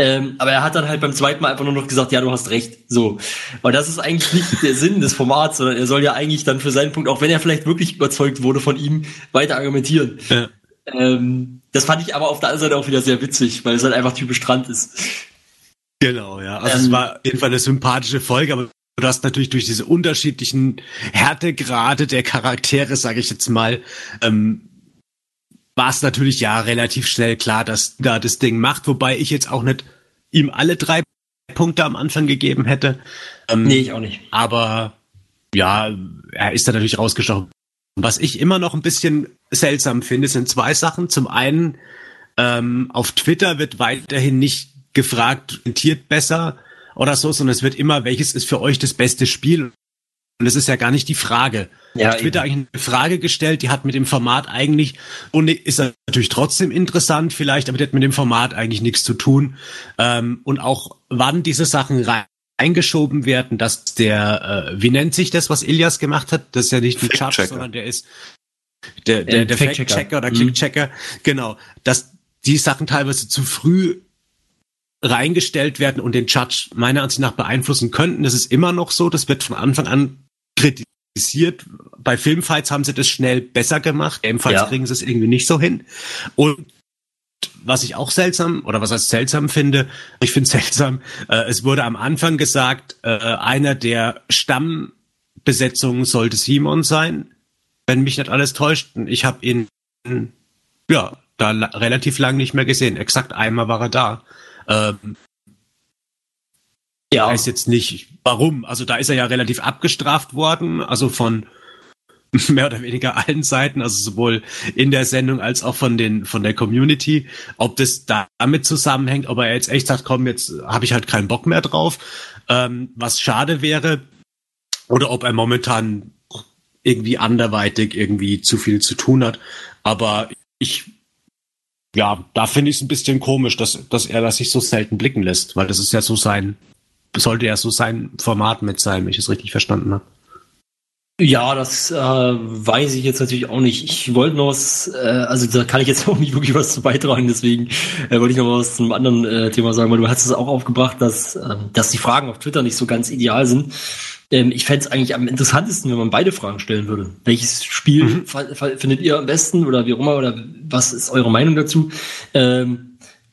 Ähm, aber er hat dann halt beim zweiten Mal einfach nur noch gesagt, ja, du hast recht. So. Und das ist eigentlich nicht der Sinn des Formats, sondern er soll ja eigentlich dann für seinen Punkt, auch wenn er vielleicht wirklich überzeugt wurde von ihm, weiter argumentieren. Ja. Ähm, das fand ich aber auf der anderen Seite auch wieder sehr witzig, weil es halt einfach typisch Strand ist. Genau, ja. Also ähm, es war auf jeden Fall eine sympathische Folge, aber du hast natürlich durch diese unterschiedlichen Härtegrade der Charaktere, sage ich jetzt mal, ähm, war es natürlich ja relativ schnell klar, dass da das Ding macht, wobei ich jetzt auch nicht ihm alle drei Punkte am Anfang gegeben hätte. Ähm, nee, ich auch nicht. Aber ja, er ist da natürlich rausgestochen. Was ich immer noch ein bisschen seltsam finde, sind zwei Sachen. Zum einen, ähm, auf Twitter wird weiterhin nicht gefragt, orientiert besser oder so, sondern es wird immer, welches ist für euch das beste Spiel? Und es ist ja gar nicht die Frage. Ja, ich Twitter eigentlich eine Frage gestellt, die hat mit dem Format eigentlich, und ist natürlich trotzdem interessant vielleicht, aber die hat mit dem Format eigentlich nichts zu tun. Ähm, und auch wann diese Sachen rein eingeschoben werden, dass der, äh, wie nennt sich das, was Ilias gemacht hat? Das ist ja nicht ein Judge, sondern der ist der, der, der Fact-Checker oder mhm. Click-Checker. Genau, dass die Sachen teilweise zu früh reingestellt werden und den Judge meiner Ansicht nach beeinflussen könnten. Das ist immer noch so. Das wird von Anfang an kritisiert. Bei Filmfights haben sie das schnell besser gemacht. Ebenfalls ja. kriegen sie es irgendwie nicht so hin. Und was ich auch seltsam oder was als seltsam finde, ich finde seltsam, äh, es wurde am Anfang gesagt, äh, einer der Stammbesetzungen sollte Simon sein, wenn mich nicht alles täuscht. Ich habe ihn ja da relativ lang nicht mehr gesehen. Exakt einmal war er da. Ähm, ja. weiß jetzt nicht, warum. Also da ist er ja relativ abgestraft worden, also von mehr oder weniger allen Seiten, also sowohl in der Sendung als auch von den von der Community. Ob das damit zusammenhängt, ob er jetzt echt sagt, komm, jetzt habe ich halt keinen Bock mehr drauf, ähm, was schade wäre, oder ob er momentan irgendwie anderweitig irgendwie zu viel zu tun hat. Aber ich ja, da finde ich es ein bisschen komisch, dass, dass er das sich so selten blicken lässt, weil das ist ja so sein, sollte ja so sein Format mit sein, wenn ich es richtig verstanden habe. Ja, das äh, weiß ich jetzt natürlich auch nicht. Ich wollte noch was, äh, also da kann ich jetzt auch nicht wirklich was zu beitragen, deswegen äh, wollte ich noch was zu einem anderen äh, Thema sagen, weil du hast es auch aufgebracht, dass, äh, dass die Fragen auf Twitter nicht so ganz ideal sind. Ähm, ich fände es eigentlich am interessantesten, wenn man beide Fragen stellen würde. Welches Spiel mhm. findet ihr am besten oder wie auch immer, oder was ist eure Meinung dazu? Ähm,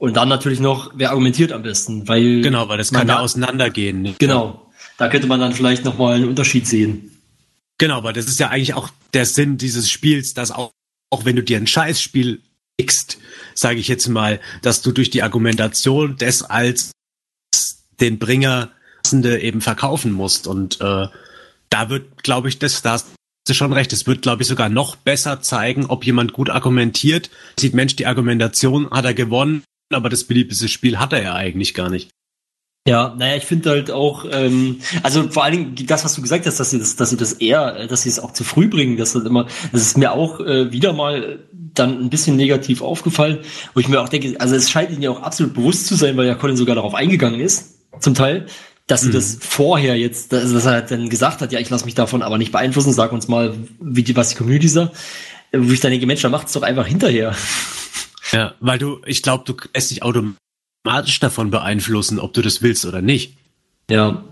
und dann natürlich noch, wer argumentiert am besten, weil. Genau, weil das kann ja auseinandergehen. Nicht? Genau. Da könnte man dann vielleicht nochmal einen Unterschied sehen. Genau, weil das ist ja eigentlich auch der Sinn dieses Spiels, dass auch, auch wenn du dir ein Scheißspiel x, sage ich jetzt mal, dass du durch die Argumentation des als den Bringer eben verkaufen musst. Und äh, da wird, glaube ich, das, da hast du schon recht, es wird, glaube ich, sogar noch besser zeigen, ob jemand gut argumentiert. Sieht Mensch, die Argumentation hat er gewonnen, aber das beliebteste Spiel hat er ja eigentlich gar nicht. Ja, naja, ich finde halt auch, ähm, also vor allen Dingen das, was du gesagt hast, dass sie das, dass sie das eher, dass sie es auch zu früh bringen, das ist immer, das ist mir auch äh, wieder mal dann ein bisschen negativ aufgefallen, wo ich mir auch denke, also es scheint ihnen ja auch absolut bewusst zu sein, weil ja Colin sogar darauf eingegangen ist, zum Teil, dass sie mhm. das vorher jetzt, also dass er dann gesagt hat, ja, ich lasse mich davon aber nicht beeinflussen, sag uns mal, wie die, was die Community sagt, wo ich dann denke, Mensch, dann macht's doch einfach hinterher. Ja, weil du, ich glaube, du lässt dich automatisch davon beeinflussen, ob du das willst oder nicht. Ja.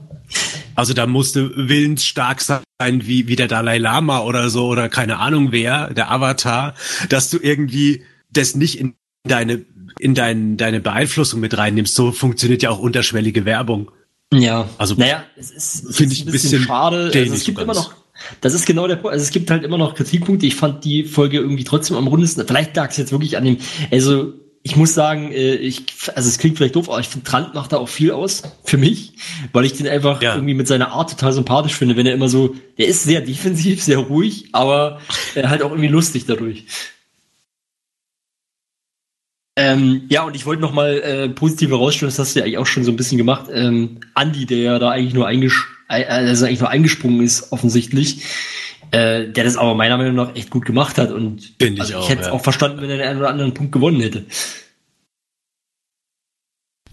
Also da musst du willensstark sein, wie, wie der Dalai Lama oder so, oder keine Ahnung wer, der Avatar, dass du irgendwie das nicht in deine, in dein, deine Beeinflussung mit reinnimmst. So funktioniert ja auch unterschwellige Werbung. Ja. Also, naja, es ist, finde ich ein bisschen, bisschen schade. Also es gibt immer noch, das ist genau der Punkt. Also es gibt halt immer noch Kritikpunkte. Ich fand die Folge irgendwie trotzdem am rundesten. Vielleicht lag es jetzt wirklich an dem, also ich muss sagen, äh, ich, also es klingt vielleicht doof, aber ich finde, Trant macht da auch viel aus für mich, weil ich den einfach ja. irgendwie mit seiner Art total sympathisch finde, wenn er immer so, der ist sehr defensiv, sehr ruhig, aber halt auch irgendwie lustig dadurch. Ähm, ja, und ich wollte noch mal äh, positiv herausstellen, das hast du ja eigentlich auch schon so ein bisschen gemacht. Ähm, Andi, der ja da eigentlich nur, einges äh, also eigentlich nur eingesprungen ist, offensichtlich, äh, der das aber meiner Meinung nach echt gut gemacht hat. Und Find ich, also, ich hätte es ja. auch verstanden, wenn er den einen oder anderen Punkt gewonnen hätte.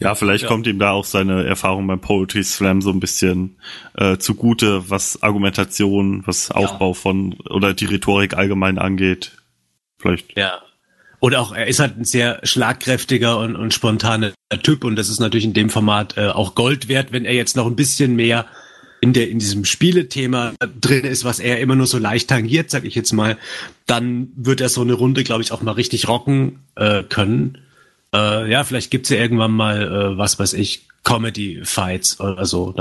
Ja, vielleicht ja. kommt ihm da auch seine Erfahrung beim Poetry Slam so ein bisschen äh, zugute, was Argumentation, was Aufbau ja. von oder die Rhetorik allgemein angeht. Vielleicht. Ja. Oder auch, er ist halt ein sehr schlagkräftiger und, und spontaner Typ und das ist natürlich in dem Format äh, auch Gold wert, wenn er jetzt noch ein bisschen mehr in der in diesem Spielethema drin ist, was er immer nur so leicht tangiert, sag ich jetzt mal, dann wird er so eine Runde, glaube ich, auch mal richtig rocken äh, können. Äh, ja, vielleicht gibt's ja irgendwann mal, äh, was weiß ich, Comedy-Fights oder so.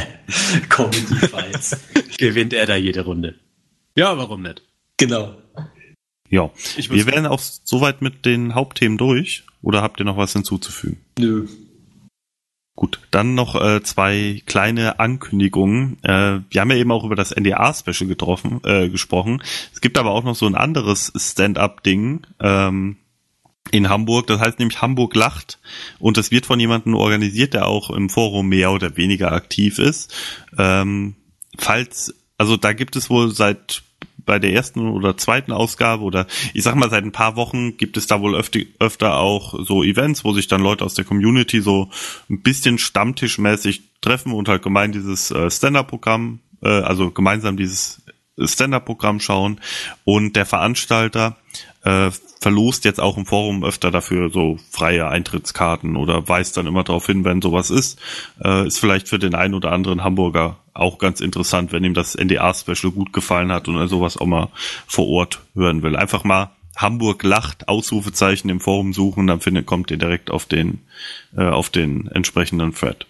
Comedy-Fights. Gewinnt er da jede Runde. Ja, warum nicht? Genau. Ja, wir wären auch soweit mit den Hauptthemen durch. Oder habt ihr noch was hinzuzufügen? Nö. Gut, dann noch äh, zwei kleine Ankündigungen. Äh, wir haben ja eben auch über das NDA-Special getroffen, äh, gesprochen. Es gibt aber auch noch so ein anderes Stand-up-Ding ähm, in Hamburg. Das heißt nämlich Hamburg lacht und das wird von jemandem organisiert, der auch im Forum mehr oder weniger aktiv ist. Ähm, falls, also da gibt es wohl seit bei der ersten oder zweiten Ausgabe oder ich sag mal seit ein paar Wochen gibt es da wohl öfter, öfter auch so Events, wo sich dann Leute aus der Community so ein bisschen stammtischmäßig treffen und halt gemein dieses äh, Stand-Up-Programm, äh, also gemeinsam dieses Stand-Up-Programm schauen. Und der Veranstalter äh, verlost jetzt auch im Forum öfter dafür so freie Eintrittskarten oder weist dann immer darauf hin, wenn sowas ist. Äh, ist vielleicht für den einen oder anderen Hamburger auch ganz interessant, wenn ihm das NDA-Special gut gefallen hat und er sowas auch mal vor Ort hören will. Einfach mal Hamburg lacht, Ausrufezeichen im Forum suchen, dann findet, kommt ihr direkt auf den, äh, auf den entsprechenden Thread.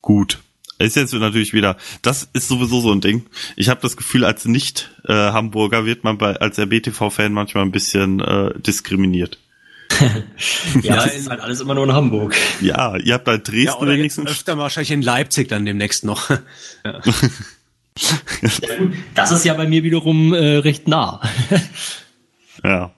Gut ist jetzt natürlich wieder, das ist sowieso so ein Ding. Ich habe das Gefühl, als Nicht-Hamburger wird man bei als RBTV-Fan manchmal ein bisschen äh, diskriminiert. ja, ist halt alles immer nur in Hamburg. Ja, ihr habt halt Dresden ja, oder wenigstens. Öfter wahrscheinlich in Leipzig dann demnächst noch. ja. das ist ja bei mir wiederum äh, recht nah. ja.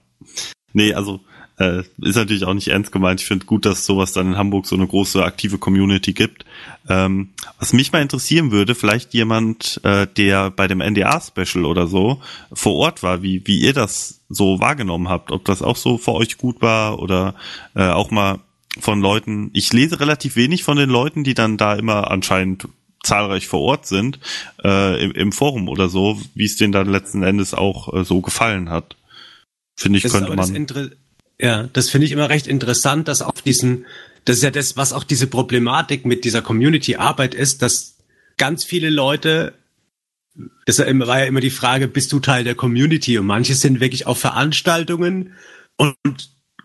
Nee, also äh, ist natürlich auch nicht ernst gemeint. Ich finde gut, dass sowas dann in Hamburg so eine große aktive Community gibt. Ähm, was mich mal interessieren würde, vielleicht jemand, äh, der bei dem NDA-Special oder so vor Ort war, wie, wie ihr das so wahrgenommen habt, ob das auch so für euch gut war oder äh, auch mal von Leuten. Ich lese relativ wenig von den Leuten, die dann da immer anscheinend zahlreich vor Ort sind, äh, im, im Forum oder so, wie es denen dann letzten Endes auch äh, so gefallen hat. Finde ich, das könnte man. Ja, das finde ich immer recht interessant, dass auf diesen, das ist ja das, was auch diese Problematik mit dieser Community-Arbeit ist, dass ganz viele Leute, das war ja immer die Frage, bist du Teil der Community? Und manche sind wirklich auf Veranstaltungen und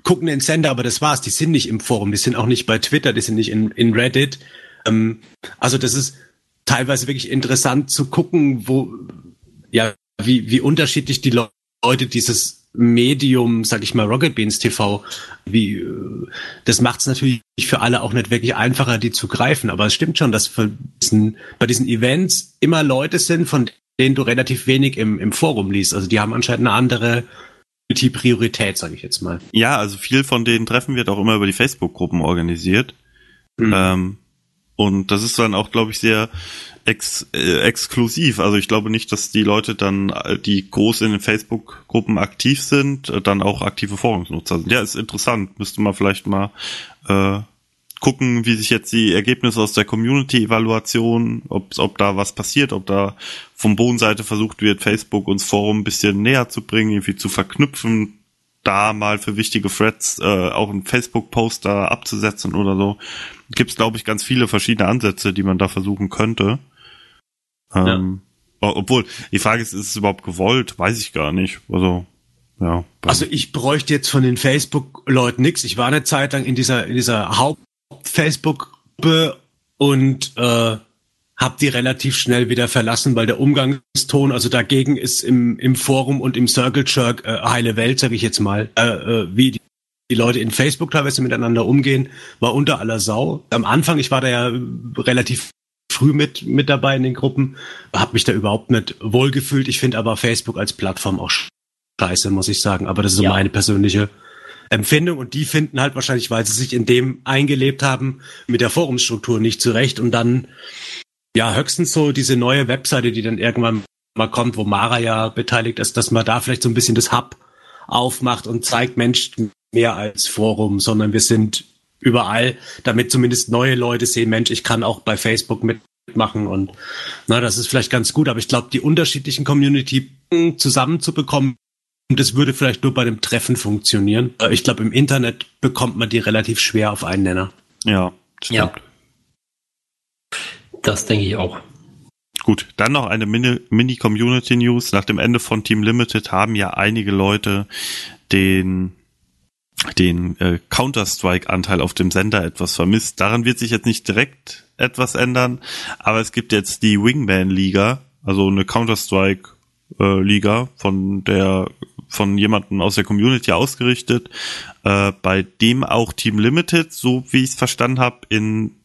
gucken den Sender, aber das war's. Die sind nicht im Forum, die sind auch nicht bei Twitter, die sind nicht in, in Reddit. Ähm, also das ist teilweise wirklich interessant zu gucken, wo, ja, wie, wie unterschiedlich die Leute dieses Medium, sag ich mal, Rocket Beans TV, wie, äh, das macht es natürlich für alle auch nicht wirklich einfacher, die zu greifen. Aber es stimmt schon, dass diesen, bei diesen Events immer Leute sind, von denen du relativ wenig im, im Forum liest. Also die haben anscheinend eine andere die Priorität, sage ich jetzt mal. Ja, also viel von den Treffen wird auch immer über die Facebook-Gruppen organisiert. Mhm. Ähm, und das ist dann auch, glaube ich, sehr ex äh, exklusiv. Also ich glaube nicht, dass die Leute dann, äh, die groß in den Facebook-Gruppen aktiv sind, äh, dann auch aktive Forumsnutzer sind. Ja, ist interessant. Müsste man vielleicht mal äh, gucken, wie sich jetzt die Ergebnisse aus der Community-Evaluation, ob, ob da was passiert, ob da vom Bodenseite versucht wird, Facebook uns Forum ein bisschen näher zu bringen, irgendwie zu verknüpfen, da mal für wichtige Threads äh, auch einen Facebook-Post da abzusetzen oder so. Gibt es, glaube ich, ganz viele verschiedene Ansätze, die man da versuchen könnte. Ähm, ja. Obwohl, die Frage ist, ist es überhaupt gewollt? Weiß ich gar nicht. Also, ja. Also ich bräuchte jetzt von den Facebook-Leuten nichts. Ich war eine Zeit lang in dieser, in dieser Haupt-Facebook-Gruppe und äh, habe die relativ schnell wieder verlassen, weil der Umgangston, also dagegen ist im, im Forum und im Circle Jerk äh, heile Welt, sage ich jetzt mal, äh, äh, wie die, die Leute in Facebook teilweise miteinander umgehen, war unter aller Sau. Am Anfang, ich war da ja relativ früh mit, mit dabei in den Gruppen, habe mich da überhaupt nicht wohlgefühlt. Ich finde aber Facebook als Plattform auch scheiße, muss ich sagen. Aber das ist so ja. meine persönliche Empfindung und die finden halt wahrscheinlich, weil sie sich in dem eingelebt haben, mit der Forumsstruktur nicht zurecht und dann ja, höchstens so diese neue Webseite, die dann irgendwann mal kommt, wo Mara ja beteiligt ist, dass man da vielleicht so ein bisschen das Hub aufmacht und zeigt, Mensch, mehr als Forum, sondern wir sind überall, damit zumindest neue Leute sehen, Mensch, ich kann auch bei Facebook mitmachen und na, das ist vielleicht ganz gut, aber ich glaube, die unterschiedlichen Community zusammenzubekommen, das würde vielleicht nur bei dem Treffen funktionieren. Äh, ich glaube, im Internet bekommt man die relativ schwer auf einen Nenner. Ja, stimmt. Ja. Das denke ich auch. Gut, dann noch eine Mini-Community-News. Nach dem Ende von Team Limited haben ja einige Leute den den äh, Counter-Strike-Anteil auf dem Sender etwas vermisst. Daran wird sich jetzt nicht direkt etwas ändern, aber es gibt jetzt die Wingman-Liga, also eine Counter-Strike-Liga äh, von der von jemandem aus der Community ausgerichtet, äh, bei dem auch Team Limited, so wie ich es verstanden habe, in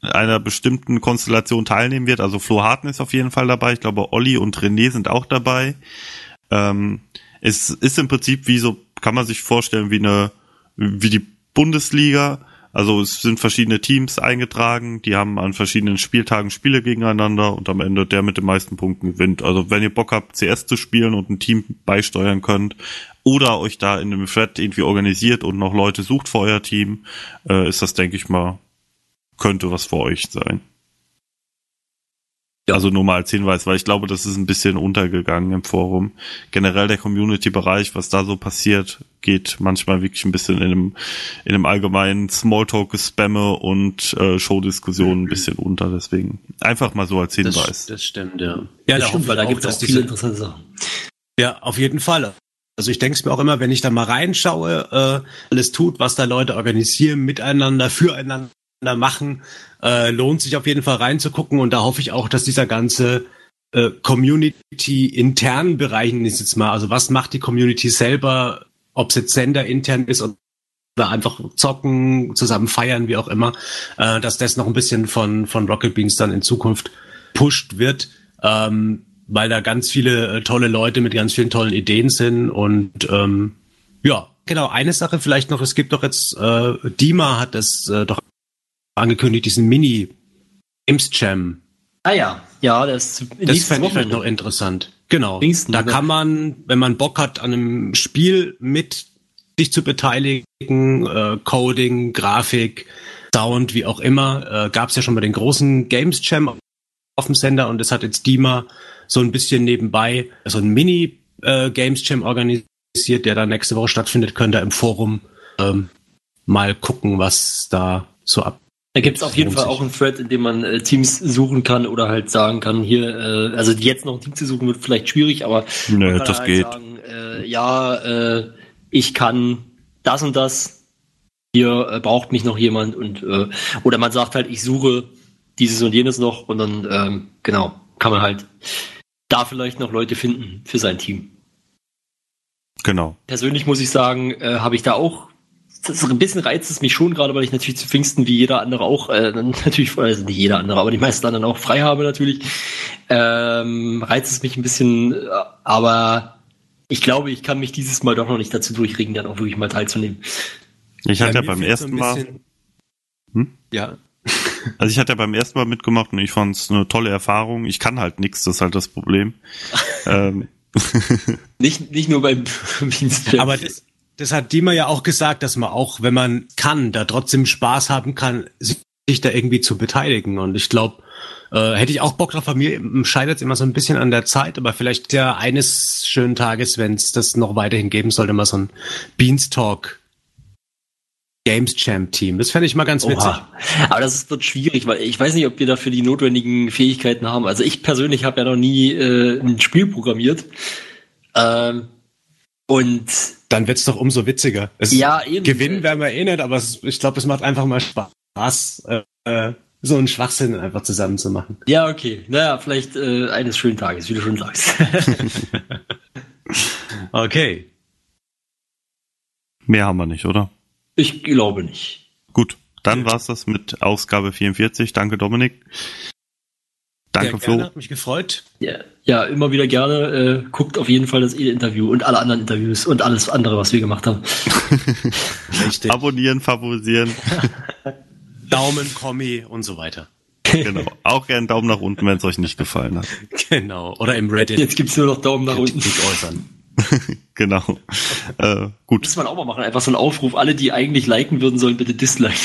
einer bestimmten Konstellation teilnehmen wird. Also Flo Harten ist auf jeden Fall dabei. Ich glaube, Olli und René sind auch dabei. Ähm, es ist im Prinzip wie so, kann man sich vorstellen, wie eine, wie die Bundesliga. Also es sind verschiedene Teams eingetragen, die haben an verschiedenen Spieltagen Spiele gegeneinander und am Ende der mit den meisten Punkten gewinnt. Also wenn ihr Bock habt, CS zu spielen und ein Team beisteuern könnt oder euch da in einem Thread irgendwie organisiert und noch Leute sucht für euer Team, äh, ist das, denke ich mal, könnte was für euch sein. Also nur mal als Hinweis, weil ich glaube, das ist ein bisschen untergegangen im Forum. Generell der Community-Bereich, was da so passiert, geht manchmal wirklich ein bisschen in einem, in einem allgemeinen Smalltalk-Gespamme und äh, Show-Diskussionen ein bisschen unter. Deswegen einfach mal so als Hinweis. Das, das stimmt, ja. Ja, das stimmt, weil da gibt es auch viele interessante Sachen. Ja, auf jeden Fall. Also ich denke es mir auch immer, wenn ich da mal reinschaue, äh, alles tut, was da Leute organisieren, miteinander, füreinander machen. Äh, lohnt sich auf jeden Fall reinzugucken und da hoffe ich auch, dass dieser ganze äh, Community internen Bereichen ist jetzt mal, also was macht die Community selber, ob es jetzt Sender intern ist oder einfach zocken, zusammen feiern, wie auch immer, äh, dass das noch ein bisschen von, von Rocket Beans dann in Zukunft pusht wird, ähm, weil da ganz viele äh, tolle Leute mit ganz vielen tollen Ideen sind und ähm, ja, genau, eine Sache vielleicht noch, es gibt doch jetzt, äh, Dima hat das äh, doch angekündigt, diesen Mini Games Jam. Ah ja, ja, das, das fände ich vielleicht noch interessant. Genau. Pfingsten, da kann man, wenn man Bock hat, an einem Spiel mit sich zu beteiligen, äh, Coding, Grafik, Sound, wie auch immer, äh, gab es ja schon mal den großen Games Jam auf dem Sender und das hat jetzt Dima so ein bisschen nebenbei so ein Mini äh, Games Jam organisiert, der dann nächste Woche stattfindet, könnt ihr im Forum ähm, mal gucken, was da so ab da gibt es auf jeden Fall auch einen Thread, in dem man äh, Teams suchen kann oder halt sagen kann, hier, äh, also jetzt noch ein Team zu suchen wird vielleicht schwierig, aber Nö, das halt geht. Sagen, äh, ja, äh, ich kann das und das, hier äh, braucht mich noch jemand und äh, oder man sagt halt, ich suche dieses und jenes noch und dann ähm, genau kann man halt da vielleicht noch Leute finden für sein Team. Genau. Persönlich muss ich sagen, äh, habe ich da auch das ist ein bisschen reizt es mich schon gerade, weil ich natürlich zu Pfingsten wie jeder andere auch, äh, natürlich, also nicht jeder andere, aber die meisten anderen auch frei habe natürlich. Ähm, reizt es mich ein bisschen, äh, aber ich glaube, ich kann mich dieses Mal doch noch nicht dazu durchringen, dann auch wirklich mal teilzunehmen. Ich hatte ja mir beim ersten Mal, Hm? Ja. also ich hatte ja beim ersten Mal mitgemacht und ich fand es eine tolle Erfahrung. Ich kann halt nichts, das ist halt das Problem. ähm, Nicht, nicht nur beim. Aber das, das hat Dima ja auch gesagt, dass man auch, wenn man kann, da trotzdem Spaß haben kann, sich da irgendwie zu beteiligen. Und ich glaube, äh, hätte ich auch Bock drauf. Bei mir scheitert es immer so ein bisschen an der Zeit, aber vielleicht ja eines schönen Tages, wenn es das noch weiterhin geben sollte, mal so ein Beanstalk Games Champ Team. Das fände ich mal ganz witzig. Oha. Aber das ist, wird schwierig, weil ich weiß nicht, ob wir dafür die notwendigen Fähigkeiten haben. Also ich persönlich habe ja noch nie äh, ein Spiel programmiert. Ähm, und Dann wird's doch umso witziger. Es ja, eben. Gewinnen werden wir eh nicht, aber es, ich glaube, es macht einfach mal Spaß, äh, äh, so einen Schwachsinn einfach zusammen zu machen. Ja, okay. Naja, vielleicht äh, eines schönen Tages, wie du schon sagst. Okay. mehr haben wir nicht, oder? ich glaube nicht. Gut, dann war's das mit Ausgabe 44. Danke, Dominik. Danke, Sehr Flo. gerne, hat mich gefreut. Ja, ja immer wieder gerne. Äh, guckt auf jeden Fall das E-Interview und alle anderen Interviews und alles andere, was wir gemacht haben. Richtig. Abonnieren, favorisieren. Daumen, Kommi und so weiter. genau. Auch gerne einen Daumen nach unten, wenn es euch nicht gefallen hat. Genau. Oder im Reddit Jetzt gibt's nur noch Daumen nach unten. Kritik äußern. Genau. Äh, gut. Muss man auch mal machen. Einfach so einen Aufruf. Alle, die eigentlich liken würden, sollen bitte disliken.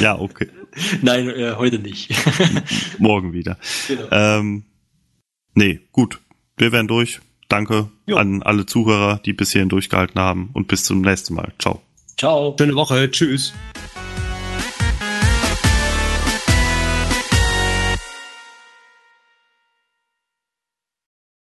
ja, okay. Nein, äh, heute nicht. Morgen wieder. Genau. Ähm, nee, gut. Wir werden durch. Danke Jo. an alle Zuhörer, die bis hierhin durchgehalten haben und bis zum nächsten Mal. Ciao. Ciao. Schöne Woche. Tschüss.